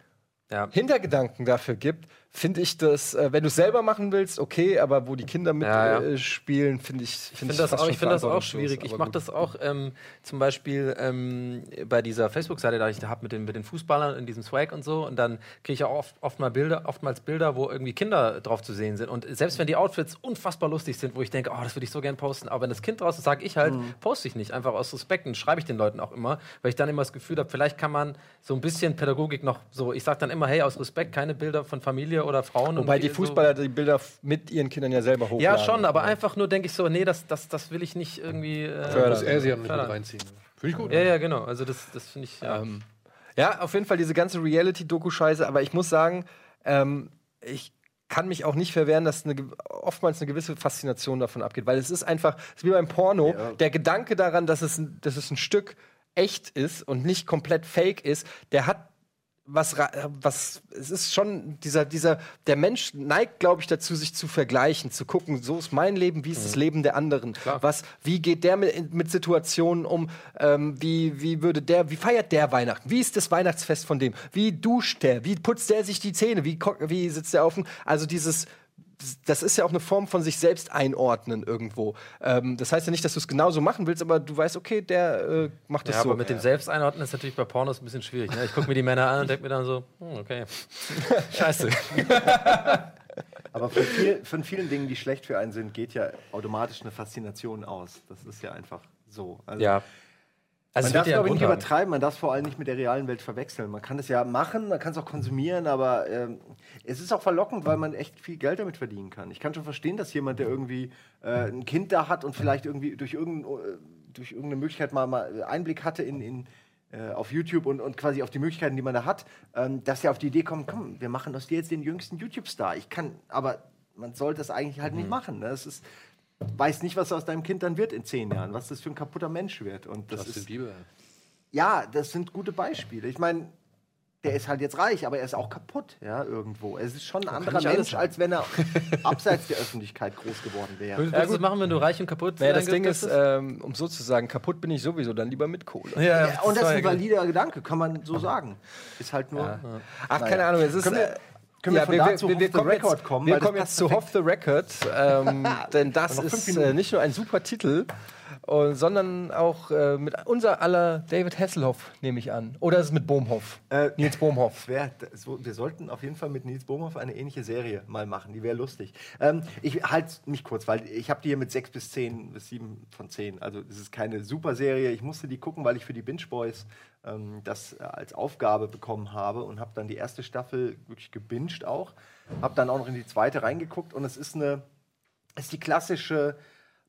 Speaker 5: Ja.
Speaker 1: Hintergedanken dafür gibt, finde ich das, äh, wenn du es selber machen willst, okay, aber wo die Kinder
Speaker 5: Ja, ja.
Speaker 1: mitspielen, äh, spielen, finde ich,
Speaker 5: Ich
Speaker 1: find
Speaker 5: finde das, auch-
Speaker 1: schon
Speaker 5: ich find das auch schwierig. Ich mache das auch ähm, zum Beispiel ähm, bei dieser Facebook-Seite, da ich da habe mit den, mit den Fußballern in diesem Swag und so. Und dann kriege ich auch oft, oft mal Bilder, oftmals Bilder, wo irgendwie Kinder drauf zu sehen sind. Und selbst wenn die Outfits unfassbar lustig sind, wo ich denke, oh, das würde ich so gern posten, aber wenn das Kind draus ist, sage ich halt,
Speaker 1: Mhm.
Speaker 5: poste ich nicht. Einfach aus Respekt und schreibe ich den Leuten auch immer, weil ich dann immer das Gefühl habe, vielleicht kann man so ein bisschen Pädagogik noch so, ich sage dann immer, hey, aus Respekt keine Bilder von Familie oder Frauen.
Speaker 1: Wobei
Speaker 5: und
Speaker 1: die
Speaker 5: so-
Speaker 1: Fußballer die Bilder mit ihren Kindern ja selber hochladen.
Speaker 5: Ja, schon, aber einfach nur denke ich so, nee, das, das, das will ich nicht irgendwie. Äh,
Speaker 1: Fördern.
Speaker 4: Muss er sie ja nicht mit reinziehen. Finde ich gut.
Speaker 5: Ja, ja, genau. Also das, das finde ich. Ja.
Speaker 1: Ähm, ja, auf jeden Fall diese ganze Reality-Doku-Scheiße, aber ich muss sagen, ähm, ich kann mich auch nicht verwehren, dass eine, oftmals eine gewisse Faszination davon abgeht, weil es ist einfach, es ist wie beim Porno, der Gedanke daran, dass es, ein, dass es ein Stück echt ist und nicht komplett fake ist, der hat was, äh, was, es ist schon dieser, dieser, der Mensch neigt, glaube ich, dazu, sich zu vergleichen, zu gucken, so ist mein Leben, wie ist das Leben der anderen, was, wie geht der mit, mit Situationen um, ähm, wie, wie würde der, wie feiert der Weihnachten, wie ist das Weihnachtsfest von dem, wie duscht der, wie putzt der sich die Zähne, wie, wie sitzt der auf dem, also dieses, das ist ja auch eine Form von sich selbst einordnen irgendwo. Ähm, das heißt ja nicht, dass du es genauso machen willst, aber du weißt, okay, der äh, macht das
Speaker 5: ja,
Speaker 1: so.
Speaker 5: aber mit dem Selbsteinordnen ist natürlich bei Pornos ein bisschen schwierig. Ne? Ich gucke mir die Männer an und denke mir dann so, hm, okay.
Speaker 1: Scheiße.
Speaker 3: Aber von, viel, von vielen Dingen, die schlecht für einen sind, geht ja automatisch eine Faszination aus. Das ist ja einfach so. Also,
Speaker 5: Ja. Also
Speaker 3: man
Speaker 5: es
Speaker 3: darf
Speaker 5: wird ja
Speaker 3: glaube ich nicht übertreiben, man darf es vor allem nicht mit der realen Welt verwechseln. Man kann es ja machen, man kann es auch konsumieren, aber ähm, es ist auch verlockend, weil man echt viel Geld damit verdienen kann. Ich kann schon verstehen, dass jemand, der irgendwie äh, ein Kind da hat und vielleicht irgendwie durch, irgendein, äh, durch irgendeine Möglichkeit mal, mal Einblick hatte in, in, äh, auf YouTube und, und quasi auf die Möglichkeiten, die man da hat, ähm, dass er auf die Idee kommt, komm, wir machen aus dir jetzt den jüngsten YouTube-Star. Ich kann, aber man sollte es eigentlich halt nicht machen. Ne? Es ist, weiß nicht, was aus deinem Kind dann wird in zehn Jahren, was das für ein kaputter Mensch wird. Und das
Speaker 4: Justin
Speaker 3: ist,
Speaker 4: Bieber.
Speaker 3: ja, das sind gute Beispiele. Ich meine, der ist halt jetzt reich, aber er ist auch kaputt, ja, irgendwo. Es ist schon ein anderer Mensch, als wenn er abseits der Öffentlichkeit groß geworden wäre.
Speaker 5: Würdest du das machen, wenn du reich und kaputt
Speaker 1: Naja, das Ding ist, ähm, um so zu sagen, kaputt bin ich sowieso, dann lieber mit Kohle.
Speaker 5: ja,
Speaker 3: Ja, und das ist ein
Speaker 5: ja-
Speaker 3: valider Gedanke, kann man so sagen. Ist halt nur.
Speaker 1: Ach,
Speaker 3: Naja.
Speaker 1: keine Ahnung, es ist.
Speaker 3: Können wir-
Speaker 1: äh,
Speaker 3: können wir von da zu Off the
Speaker 1: kommen
Speaker 3: Record
Speaker 1: jetzt,
Speaker 3: kommen,
Speaker 1: Wir
Speaker 3: das
Speaker 1: kommen jetzt zu Off the Record, ähm, denn das ist äh, nicht nur ein super Titel, äh, sondern auch äh, mit unser aller David Hasselhoff, nehme ich an. Oder ist es mit Bohmhoff?
Speaker 3: Äh,
Speaker 1: Nils Bohmhoff.
Speaker 3: Wär, so, wir sollten auf jeden Fall mit Nils Bohmhoff eine ähnliche Serie mal machen. Die wäre lustig. Ähm, ich halte mich kurz, weil ich habe die hier mit 6 bis 10 bis 7 von 10. Also es ist keine super Serie. Ich musste die gucken, weil ich für die Binge Boys ähm, das äh, als Aufgabe bekommen habe und habe dann die erste Staffel wirklich gebinged auch. Habe dann auch noch in die zweite reingeguckt und es ist eine, es ist die klassische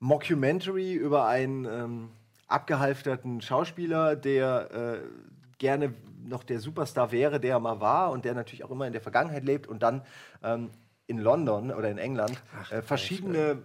Speaker 3: Mockumentary über einen ähm, abgehalfterten Schauspieler, der äh, gerne noch der Superstar wäre, der er mal war und der natürlich auch immer in der Vergangenheit lebt und dann ähm, in London oder in England äh, verschiedene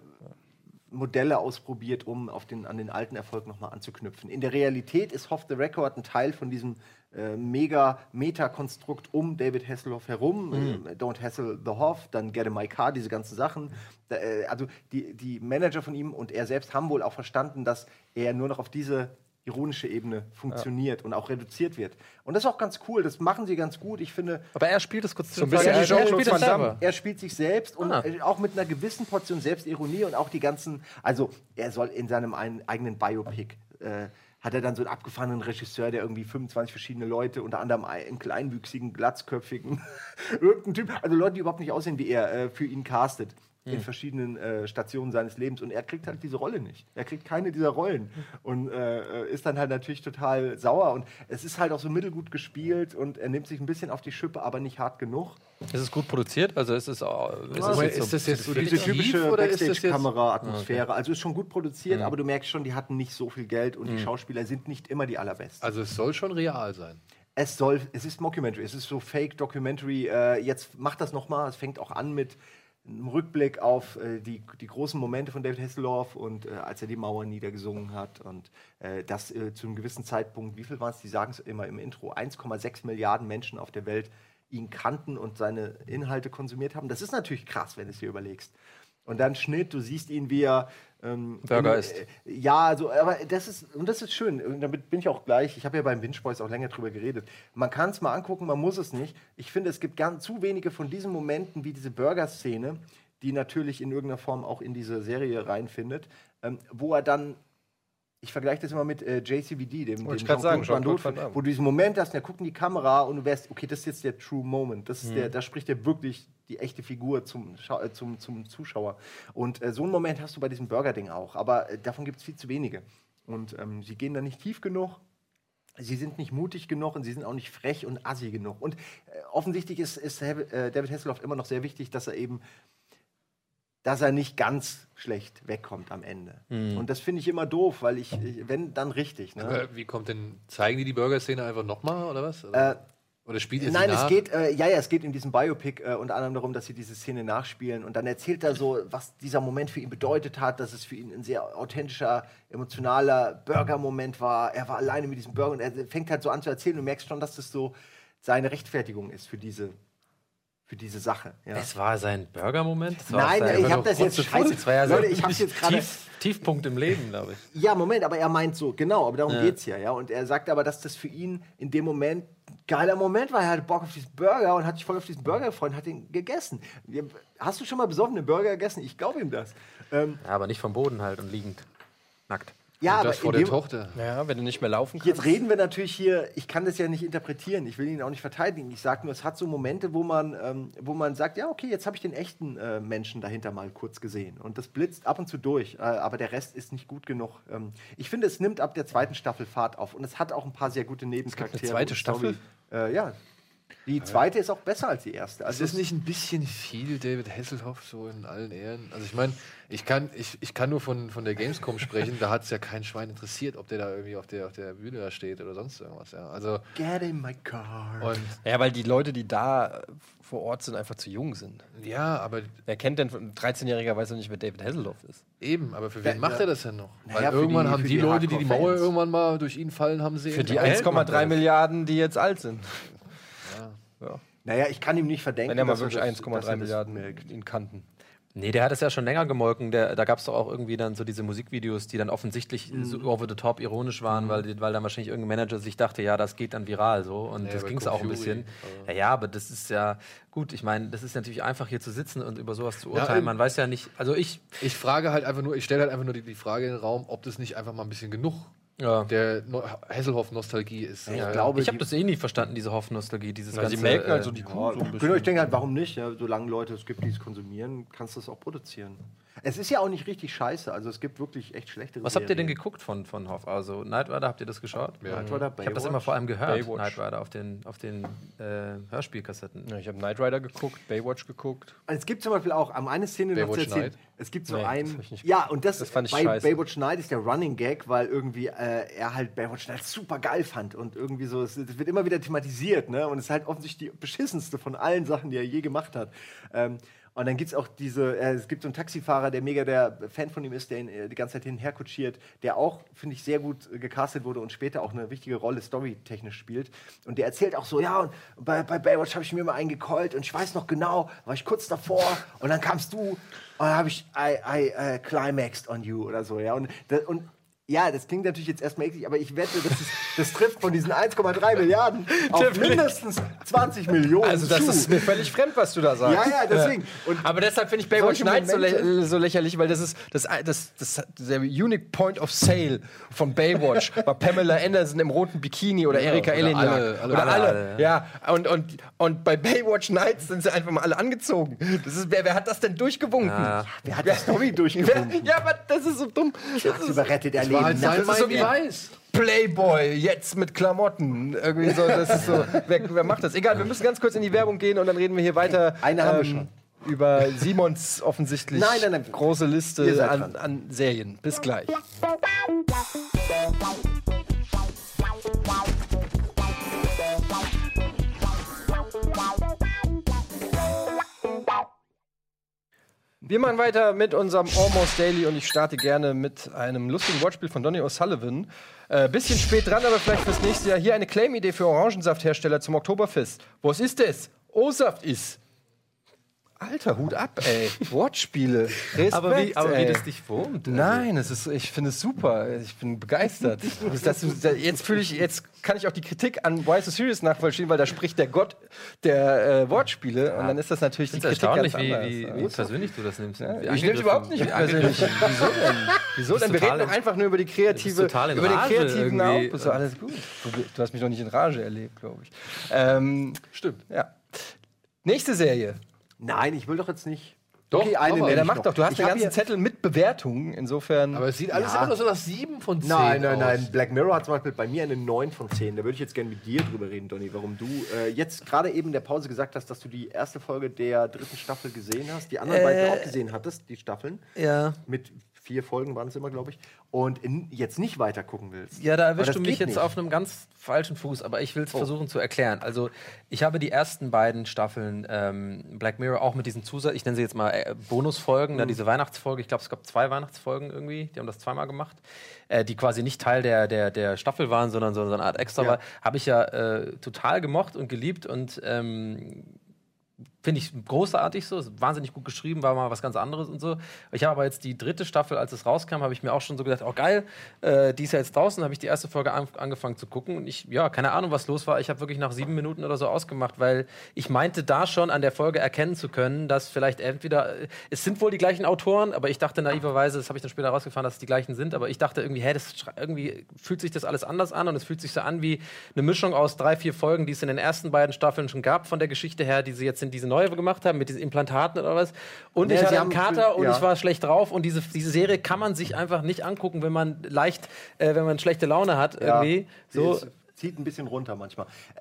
Speaker 3: Modelle ausprobiert, um auf den, an den alten Erfolg nochmal anzuknüpfen. In der Realität ist Hoff the Record ein Teil von diesem äh, mega Meta-Konstrukt um David Hasselhoff herum.
Speaker 1: Mhm.
Speaker 3: Äh, Don't Hassle the Hoff, dann Get a My Car, diese ganzen Sachen. Da, äh, also die, die Manager von ihm und er selbst haben wohl auch verstanden, dass er nur noch auf diese ironische Ebene funktioniert und auch reduziert wird. Und das ist auch ganz cool, das machen sie ganz gut. Ich finde,
Speaker 5: Aber er spielt es kurz
Speaker 1: So ein bisschen
Speaker 5: er, er spielt es selber.
Speaker 3: er spielt sich selbst und
Speaker 5: Ah.
Speaker 3: äh, auch mit einer gewissen Portion Selbstironie und auch die ganzen, also er soll in seinem ein, eigenen Biopic, äh, hat er dann so einen abgefahrenen Regisseur, der irgendwie 25 verschiedene Leute, unter anderem einen kleinwüchsigen, glatzköpfigen, irgendeinen Typ, also Leute, die überhaupt nicht aussehen wie er, äh, für ihn castet. In verschiedenen äh, Stationen seines Lebens und er kriegt halt diese Rolle nicht. Er kriegt keine dieser Rollen und äh, äh, ist dann halt natürlich total sauer. Und es ist halt auch so mittelgut gespielt und er nimmt sich ein bisschen auf die Schippe, aber nicht hart genug.
Speaker 5: Ist es gut produziert? Also ist es, auch- ist es
Speaker 4: Aber
Speaker 5: jetzt
Speaker 4: ist
Speaker 5: so,
Speaker 4: das jetzt
Speaker 3: So diese typische
Speaker 4: ist
Speaker 3: Backstage-Kamera-Atmosphäre. Also ist schon gut produziert, aber du merkst schon, die hatten nicht so viel Geld und die Schauspieler sind nicht immer die allerbesten.
Speaker 4: Also es soll schon real sein.
Speaker 3: es soll, es ist Mockumentary, es ist so Fake-Documentary. Äh, jetzt macht das noch mal. Es fängt auch an mit einem Rückblick auf äh, die, die großen Momente von David Hasselhoff und äh, als er die Mauer niedergesungen hat und äh, das äh, zu einem gewissen Zeitpunkt, wie viel waren es, die sagen es immer im Intro, 1,6 Milliarden Menschen auf der Welt ihn kannten und seine Inhalte konsumiert haben. Das ist natürlich krass, wenn du es dir überlegst. Und dann Schnitt, du siehst ihn, wie er. Ähm,
Speaker 5: Burger isst.
Speaker 3: äh, Ja, also, aber das ist, und das ist schön. Und damit bin ich auch gleich. Ich habe ja beim Binge Boys auch länger drüber geredet. Man kann es mal angucken, man muss es nicht. Ich finde, es gibt ganz zu wenige von diesen Momenten wie diese Burger-Szene, die natürlich in irgendeiner Form auch in diese Serie reinfindet, ähm, wo er dann ich vergleiche das immer mit äh, JCVD, dem,
Speaker 1: Wollte ich
Speaker 3: dem
Speaker 1: grad sagen,
Speaker 3: Van
Speaker 1: Damme.
Speaker 3: wo du diesen Moment hast, und er guckt in die Kamera und du weißt, okay, das ist jetzt der True Moment. Das ist
Speaker 1: Mhm.
Speaker 3: der, da spricht er wirklich die echte Figur zum, äh, zum, zum Zuschauer. Und äh, so einen Moment hast du bei diesem Burger-Ding auch. Aber äh, davon gibt es viel zu wenige. Und ähm, sie gehen da nicht tief genug. Sie sind nicht mutig genug und sie sind auch nicht frech und assi genug. Und äh, offensichtlich ist, ist äh, David Hasselhoff immer noch sehr wichtig, dass er eben, dass er nicht ganz schlecht wegkommt am Ende. Und das finde ich immer doof, weil ich, ich wenn dann richtig. Ne?
Speaker 4: Wie kommt denn, zeigen die die Burger-Szene einfach nochmal oder was?
Speaker 3: Äh,
Speaker 4: Oder, oder spielt ihr sie
Speaker 3: Nein,
Speaker 4: nach?
Speaker 3: es geht, äh, ja, ja, es geht in diesem Biopic äh, unter anderem darum, dass sie diese Szene nachspielen und dann erzählt er so, was dieser Moment für ihn bedeutet hat, dass es für ihn ein sehr authentischer, emotionaler Burger-Moment war. Er war alleine mit diesem Burger und er fängt halt so an zu erzählen. Du merkst schon, dass das so seine Rechtfertigung ist für diese, für diese Sache. Ja.
Speaker 5: Es war sein Burger-Moment. Das
Speaker 3: Nein,
Speaker 5: sein
Speaker 3: ich habe das jetzt scheiße.
Speaker 5: Das war ja
Speaker 3: Leute, ich hab's jetzt gerade.
Speaker 5: Tief, Tiefpunkt im Leben, glaube ich.
Speaker 3: Ja, Moment, aber er meint so, genau, aber darum geht's ja, ja. Und er sagt aber, dass das für ihn in dem Moment ein geiler Moment war. Er hatte Bock auf diesen Burger und hat sich voll auf diesen Burger gefreut und hat ihn gegessen. Hast du schon mal besoffenen Burger gegessen? Ich glaube ihm das. Ähm,
Speaker 5: Ja, aber nicht vom Boden halt und liegend. Nackt.
Speaker 3: Ja,
Speaker 4: Und
Speaker 3: aber
Speaker 4: das vor
Speaker 3: in
Speaker 4: der Tochter.
Speaker 1: Ja, wenn du nicht mehr laufen kannst.
Speaker 3: jetzt reden wir natürlich hier, ich kann das ja nicht interpretieren, ich will ihn auch nicht verteidigen. Ich sage nur, es hat so Momente, wo man, ähm, wo man sagt, ja, okay, jetzt habe ich den echten äh, Menschen dahinter mal kurz gesehen. Und das blitzt ab und zu durch, äh, aber der Rest ist nicht gut genug. Ähm, ich finde, es nimmt ab der zweiten Staffel Fahrt auf und es hat auch ein paar sehr gute Nebencharaktere.
Speaker 1: eine zweite
Speaker 3: und Story.
Speaker 1: Staffel?
Speaker 3: Äh, ja. Die zweite ist auch besser als die erste.
Speaker 4: Ist
Speaker 3: Also
Speaker 4: das nicht ein bisschen viel, David Hasselhoff, so in allen Ehren? Also ich meine, ich kann, ich, ich kann nur von, von der Gamescom sprechen, da hat es ja kein Schwein interessiert, ob der da irgendwie auf der, auf der Bühne da steht oder sonst irgendwas. Ja. Also,
Speaker 3: Get in my car.
Speaker 4: und
Speaker 1: Ja, weil die Leute, die da vor Ort sind, einfach zu jung sind.
Speaker 4: ja, aber
Speaker 1: Wer kennt denn, ein 13-Jähriger weiß doch nicht, wer David Hasselhoff ist.
Speaker 4: eben, aber für wen
Speaker 3: Ja,
Speaker 4: macht
Speaker 3: ja.
Speaker 4: er das denn noch?
Speaker 3: Naja,
Speaker 4: Weil
Speaker 3: für
Speaker 4: irgendwann
Speaker 3: die-
Speaker 4: haben die,
Speaker 3: die
Speaker 4: Leute, die die Mauer irgendwann mal durch ihn fallen haben sehen.
Speaker 1: Für die
Speaker 4: Geld macht
Speaker 1: 1,3
Speaker 4: das.
Speaker 1: Milliarden, die jetzt alt sind. Ja.
Speaker 3: Naja, ich kann ihm nicht verdenken.
Speaker 1: Wenn er mal
Speaker 3: dass er
Speaker 1: wirklich
Speaker 3: das- dass er
Speaker 1: 1,3
Speaker 3: das
Speaker 1: Milliarden
Speaker 3: melkt.
Speaker 1: ihn kannten.
Speaker 5: Nee, der hat es ja schon länger gemolken. Der, da gab es doch auch irgendwie dann so diese Musikvideos, die dann offensichtlich
Speaker 3: Mhm.
Speaker 5: so over the top ironisch waren, weil, die- weil dann wahrscheinlich irgendein Manager sich dachte, ja, das geht dann viral so. Und
Speaker 4: Ja,
Speaker 5: das ging es auch ein bisschen. Ja, ja, aber das ist ja gut. Ich meine, das ist natürlich einfach hier zu sitzen und über sowas zu
Speaker 4: Ja,
Speaker 5: urteilen.
Speaker 4: eben.
Speaker 5: Man weiß ja nicht, also ich.
Speaker 4: Ich frage halt einfach nur, ich stelle halt einfach nur die, die Frage in den Raum, ob das nicht einfach mal ein bisschen genug
Speaker 5: Ja.
Speaker 4: der no Hasselhoff-Nostalgie ist.
Speaker 3: Ich
Speaker 4: Ja,
Speaker 3: glaube,
Speaker 5: Ich habe das eh nie verstanden, diese Hoffnostalgie, dieses ganze.
Speaker 1: sie melken
Speaker 5: äh,
Speaker 1: also die Kuh so ein
Speaker 3: Genau,
Speaker 1: bisschen.
Speaker 3: ich denke halt, warum nicht? Ja, solange Leute es gibt, die es konsumieren, kannst du es auch produzieren. Es ist ja auch nicht richtig scheiße. Also es gibt wirklich echt schlechte
Speaker 5: Was habt ihr denn geguckt von, von Hoff? Also Knight Rider, habt ihr das geschaut?
Speaker 3: Knight Rider,
Speaker 5: Ich habe das immer vor allem gehört,
Speaker 1: Baywatch.
Speaker 5: Knight Rider, auf den, auf den äh, Hörspielkassetten.
Speaker 1: Ja, ich habe Knight Rider geguckt, Baywatch geguckt.
Speaker 3: Also Es gibt zum Beispiel auch, am eine Szene noch zu erzählen,
Speaker 4: Night?
Speaker 3: es gibt so
Speaker 1: Nee, das
Speaker 3: ein,
Speaker 1: hab ich nicht
Speaker 3: ja, und das,
Speaker 1: Das fand ich
Speaker 3: bei
Speaker 1: scheiße.
Speaker 3: Baywatch Night ist der Running Gag, weil irgendwie äh, er halt Baywatch Night super geil fand und irgendwie so, es, es wird immer wieder thematisiert, ne, und es ist halt offensichtlich die beschissenste von allen Sachen, die er je gemacht hat. Ähm, und dann gibt es auch diese, äh, es gibt so einen Taxifahrer, der mega der Fan von ihm ist, der ihn äh, die ganze Zeit hin und her kutschiert, der auch, finde ich, sehr gut äh, gecastet wurde und später auch eine wichtige Rolle storytechnisch spielt. Und der erzählt auch so, ja, und bei, bei Baywatch habe ich mir mal einen gecallt und ich weiß noch genau, war ich kurz davor und dann kamst du und dann habe ich I, I äh, climaxed on you oder so, ja. Und, und ja, das klingt natürlich jetzt erstmal eklig, aber ich wette, das, ist, das trifft von diesen 1,3 Milliarden auf mindestens 20 Millionen
Speaker 1: Also, das
Speaker 3: zu.
Speaker 1: ist mir völlig fremd, was du da sagst.
Speaker 3: Ja, ja, deswegen. Und
Speaker 1: Aber deshalb finde ich Baywatch
Speaker 3: Solche
Speaker 1: Night so, lä so lächerlich, weil das ist das, das, das, der Unique Point of Sale von Baywatch war Pamela Anderson im roten Bikini oder Erika
Speaker 4: oder
Speaker 1: Eleniak.
Speaker 4: alle- alle-
Speaker 1: oder
Speaker 5: alle,
Speaker 1: alle. ja. Und, und, und bei Baywatch Nights sind sie einfach mal alle angezogen. Das ist, wer, wer hat das denn durchgewunken?
Speaker 5: Ja.
Speaker 3: wer hat die Story
Speaker 1: Wer,
Speaker 3: durchgewunken?
Speaker 1: ja, aber das ist so dumm. Das ist
Speaker 3: Tagsüber rettet er
Speaker 4: war halt sein
Speaker 3: nachts
Speaker 1: so wie-
Speaker 4: Weiß.
Speaker 1: Playboy, jetzt mit Klamotten. Irgendwie so, das ist so. Wer, wer macht das? Egal, wir müssen ganz kurz in die Werbung gehen und dann reden wir hier weiter. ähm,
Speaker 3: Eine haben wir schon.
Speaker 1: Über Simons offensichtlich
Speaker 3: Nein, nein, nein.
Speaker 1: große Liste an, an Serien. Bis gleich. Wir machen weiter mit unserem Almost Daily und ich starte gerne mit einem lustigen Wortspiel von Donny O'Sullivan. Äh, bisschen spät dran, aber vielleicht fürs nächste Jahr. Hier eine Claim-Idee für Orangensafthersteller zum Oktoberfest. Was ist es? O-Saft ist. Alter, Hut ab, ey. Wortspiele. Respekt,
Speaker 5: aber wie, aber wie das dich wurmt. also.
Speaker 1: Nein, es ist, ich finde es super. Ich bin begeistert. Das, jetzt fühle ich, jetzt kann ich auch die Kritik an Why So Serious nachvollziehen, weil da spricht der Gott der äh, Wortspiele und dann ist das natürlich
Speaker 5: Ich
Speaker 1: die Kritik ganz
Speaker 5: wie,
Speaker 1: anders.
Speaker 5: wie, wie persönlich du das nimmst.
Speaker 1: Ja,
Speaker 5: Wie
Speaker 1: ich nehme es überhaupt nicht
Speaker 5: wie
Speaker 1: persönlich. Wieso denn? Wieso denn? Wir reden
Speaker 5: in-
Speaker 1: einfach nur über die kreative,
Speaker 5: total
Speaker 1: über den kreativen. Output. So, alles gut. Du, du hast mich noch nicht in Rage erlebt, glaube ich. Ähm,
Speaker 4: Stimmt.
Speaker 1: ja. Nächste Serie.
Speaker 3: Nein, ich will doch jetzt nicht.
Speaker 4: Doch,
Speaker 3: okay,
Speaker 4: aber-
Speaker 3: eine
Speaker 1: Ja,
Speaker 3: ich
Speaker 1: macht
Speaker 3: noch.
Speaker 1: doch. Du hast
Speaker 3: Ich
Speaker 1: den ganzen Zettel mit Bewertungen. Insofern.
Speaker 4: Aber es sieht alles
Speaker 3: Ja.
Speaker 4: immer noch so nach 7 von 10
Speaker 3: Nein, nein,
Speaker 4: aus.
Speaker 3: nein. Black Mirror hat zum Beispiel bei mir eine 9 von 10. Da würde ich jetzt gerne mit dir drüber reden, Donny, warum du äh, jetzt gerade eben in der Pause gesagt hast, dass du die erste Folge der dritten Staffel gesehen hast, die anderen beiden auch gesehen hattest, die Staffeln.
Speaker 5: Ja.
Speaker 3: Mit vier Folgen waren es immer, glaube ich. Und in, jetzt nicht weiter gucken willst.
Speaker 5: Ja, da erwischst du mich jetzt
Speaker 3: nicht.
Speaker 5: auf einem ganz falschen Fuß, aber ich will
Speaker 1: Oh.
Speaker 5: es versuchen zu erklären. Also, ich habe die ersten beiden Staffeln ähm, Black Mirror auch mit diesen Zusatz, ich nenne sie jetzt mal äh, Bonusfolgen,
Speaker 1: Mhm.
Speaker 5: da diese Weihnachtsfolge, ich glaube, es gab zwei Weihnachtsfolgen irgendwie, die haben das zweimal gemacht, äh, die quasi nicht Teil der, der, der Staffel waren, sondern so, so eine Art Extra
Speaker 3: Ja.
Speaker 5: war, habe ich ja äh, total gemocht und geliebt und ähm, finde ich großartig so, ist wahnsinnig gut geschrieben, war mal was ganz anderes und so. Ich habe aber jetzt die dritte Staffel, als es rauskam, habe ich mir auch schon so gedacht, oh geil, äh, die ist ja jetzt draußen, habe ich die erste Folge an, angefangen zu gucken und ich, ja, keine Ahnung, was los war. Ich habe wirklich nach sieben Minuten oder so ausgemacht, weil ich meinte da schon an der Folge erkennen zu können, dass vielleicht entweder, äh, es sind wohl die gleichen Autoren, aber ich dachte naiverweise, das habe ich dann später rausgefahren, dass es die gleichen sind, aber ich dachte irgendwie, hä, das irgendwie fühlt sich das alles anders an und es fühlt sich so an wie eine Mischung aus drei, vier Folgen, die es in den ersten beiden Staffeln schon gab von der Geschichte her, die sie jetzt in diese neue gemacht haben, mit diesen Implantaten oder was. Und
Speaker 3: Ja,
Speaker 5: ich hatte einen Kater und
Speaker 3: ja.
Speaker 5: ich war schlecht drauf und diese, diese Serie kann man sich einfach nicht angucken, wenn man leicht, äh, wenn man schlechte Laune hat irgendwie.
Speaker 3: So.
Speaker 5: So,
Speaker 3: zieht ein bisschen runter manchmal. Äh,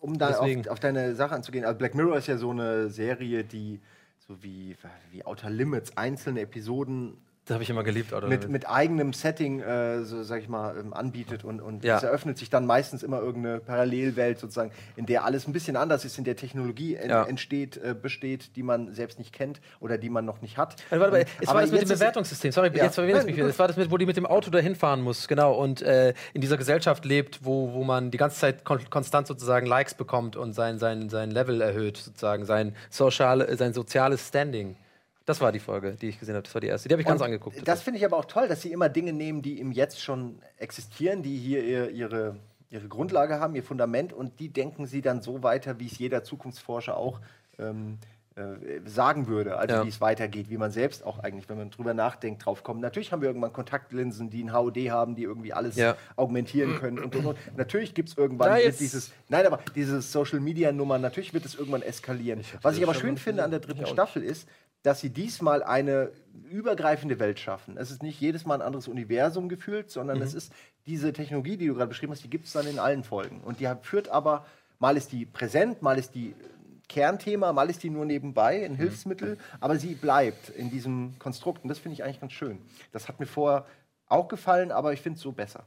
Speaker 3: Um da auf, auf deine Sache anzugehen, also Black Mirror ist ja so eine Serie, die so wie, wie Outer Limits, einzelne Episoden
Speaker 5: das habe ich immer geliebt, oder?
Speaker 3: mit, mit eigenem Setting, äh, so sag ich mal, ähm, anbietet und, und
Speaker 5: Ja.
Speaker 3: es eröffnet sich dann meistens immer irgendeine Parallelwelt sozusagen, in der alles ein bisschen anders ist, in der Technologie en
Speaker 5: Ja.
Speaker 3: entsteht, äh, besteht, die man selbst nicht kennt oder die man noch nicht hat.
Speaker 5: Also, warte mal,
Speaker 3: Ähm,
Speaker 5: es
Speaker 3: aber
Speaker 5: war das mit dem Bewertungssystem. Sorry,
Speaker 3: Ja.
Speaker 5: jetzt verwirre ich mich wieder. Das war das mit, wo die mit dem Auto dahin fahren muss, genau. Und äh, in dieser Gesellschaft lebt, wo, wo man die ganze Zeit kon konstant sozusagen Likes bekommt und sein, sein, sein Level erhöht, sozusagen, sein, soziale, sein soziales Standing. Das war die Folge, die ich gesehen habe. Das war die erste. Die habe ich ganz
Speaker 3: Und
Speaker 5: angeguckt.
Speaker 3: Das finde ich aber auch toll, dass sie immer Dinge nehmen, die im Jetzt schon existieren, die hier ihr, ihre, ihre Grundlage haben, ihr Fundament und die denken sie dann so weiter, wie es jeder Zukunftsforscher auch ähm, äh, sagen würde, also
Speaker 5: Ja.
Speaker 3: wie es weitergeht, wie man selbst auch eigentlich, wenn man drüber nachdenkt, drauf kommt. Natürlich haben wir irgendwann Kontaktlinsen, die ein HUD haben, die irgendwie alles
Speaker 5: Ja.
Speaker 3: augmentieren können und, und, und. Natürlich gibt es irgendwann
Speaker 5: Na,
Speaker 3: dieses, nein, aber diese Social Media Nummer, natürlich wird es irgendwann eskalieren. Was ich aber schön finde an der dritten Staffel ist, dass sie diesmal eine übergreifende Welt schaffen. Es ist nicht jedes Mal ein anderes Universum gefühlt, sondern es ist diese Technologie, die du gerade beschrieben hast, die gibt es dann in allen Folgen. Und die führt aber, mal ist die präsent, mal ist die Kernthema, mal ist die nur nebenbei, ein Hilfsmittel, aber sie bleibt in diesem Konstrukt. Und das finde ich eigentlich ganz schön. Das hat mir vorher auch gefallen, aber ich finde es so besser.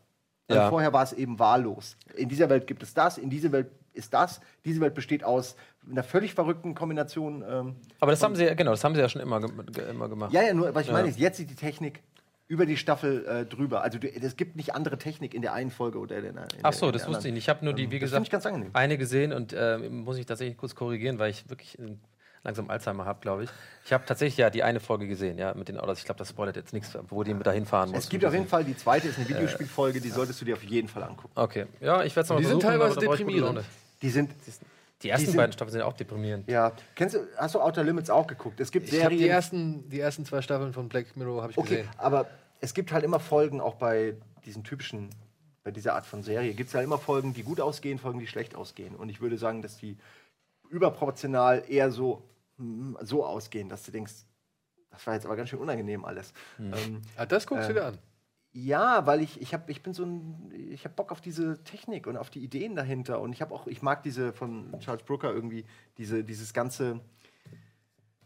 Speaker 3: Weil
Speaker 5: Ja.
Speaker 3: Vorher war es eben wahllos. In dieser Welt gibt es das, in dieser Welt ist das. Diese Welt besteht aus einer völlig verrückten Kombination. Ähm,
Speaker 5: Aber das haben sie ja, genau, das haben sie ja schon immer, ge immer gemacht.
Speaker 3: ja, ja, nur, was ich meine ist, jetzt ist die Technik über die Staffel äh, drüber. Also es gibt nicht andere Technik in der einen Folge oder in der in
Speaker 5: Ach so,
Speaker 3: der, in
Speaker 5: das wusste ich
Speaker 3: anderen.
Speaker 5: nicht. Ich habe nur die, wie
Speaker 3: das
Speaker 5: gesagt, eine gesehen und äh, muss ich tatsächlich kurz korrigieren, weil ich wirklich äh, langsam Alzheimer habe, glaube ich. Ich habe tatsächlich ja die eine Folge gesehen, ja, mit den Autos. Ich glaube, das spoilert jetzt nichts, wo die mit dahin fahren muss.
Speaker 3: Es gibt auf jeden Fall die zweite, ist eine Videospielfolge, die solltest du dir auf jeden Fall angucken.
Speaker 5: Okay, ja, ich werde es mal
Speaker 4: Die sind teilweise deprimierend.
Speaker 3: Die sind,
Speaker 5: Die ersten
Speaker 3: sind-
Speaker 5: beiden Staffeln sind ja auch deprimierend.
Speaker 3: ja, kennst du, hast du Outer Limits auch geguckt? Es gibt
Speaker 4: Ich
Speaker 3: Serien.
Speaker 4: die ersten, die ersten zwei Staffeln von Black Mirror habe ich
Speaker 3: Okay,
Speaker 4: gesehen.
Speaker 3: aber es gibt halt immer Folgen, auch bei diesen typischen, bei dieser Art von Serie, gibt es halt immer Folgen, die gut ausgehen, Folgen, die schlecht ausgehen. Und ich würde sagen, dass die überproportional eher so, hm, so ausgehen, dass du denkst, das war jetzt aber ganz schön unangenehm alles. Ähm,
Speaker 4: Ah, das guckst du
Speaker 3: Äh,
Speaker 4: dir an.
Speaker 3: ja, weil ich, ich, hab, ich bin so ein, ich habe Bock auf diese Technik und auf die Ideen dahinter. Und ich habe auch, ich mag diese von Charles Brooker irgendwie, diese, dieses ganze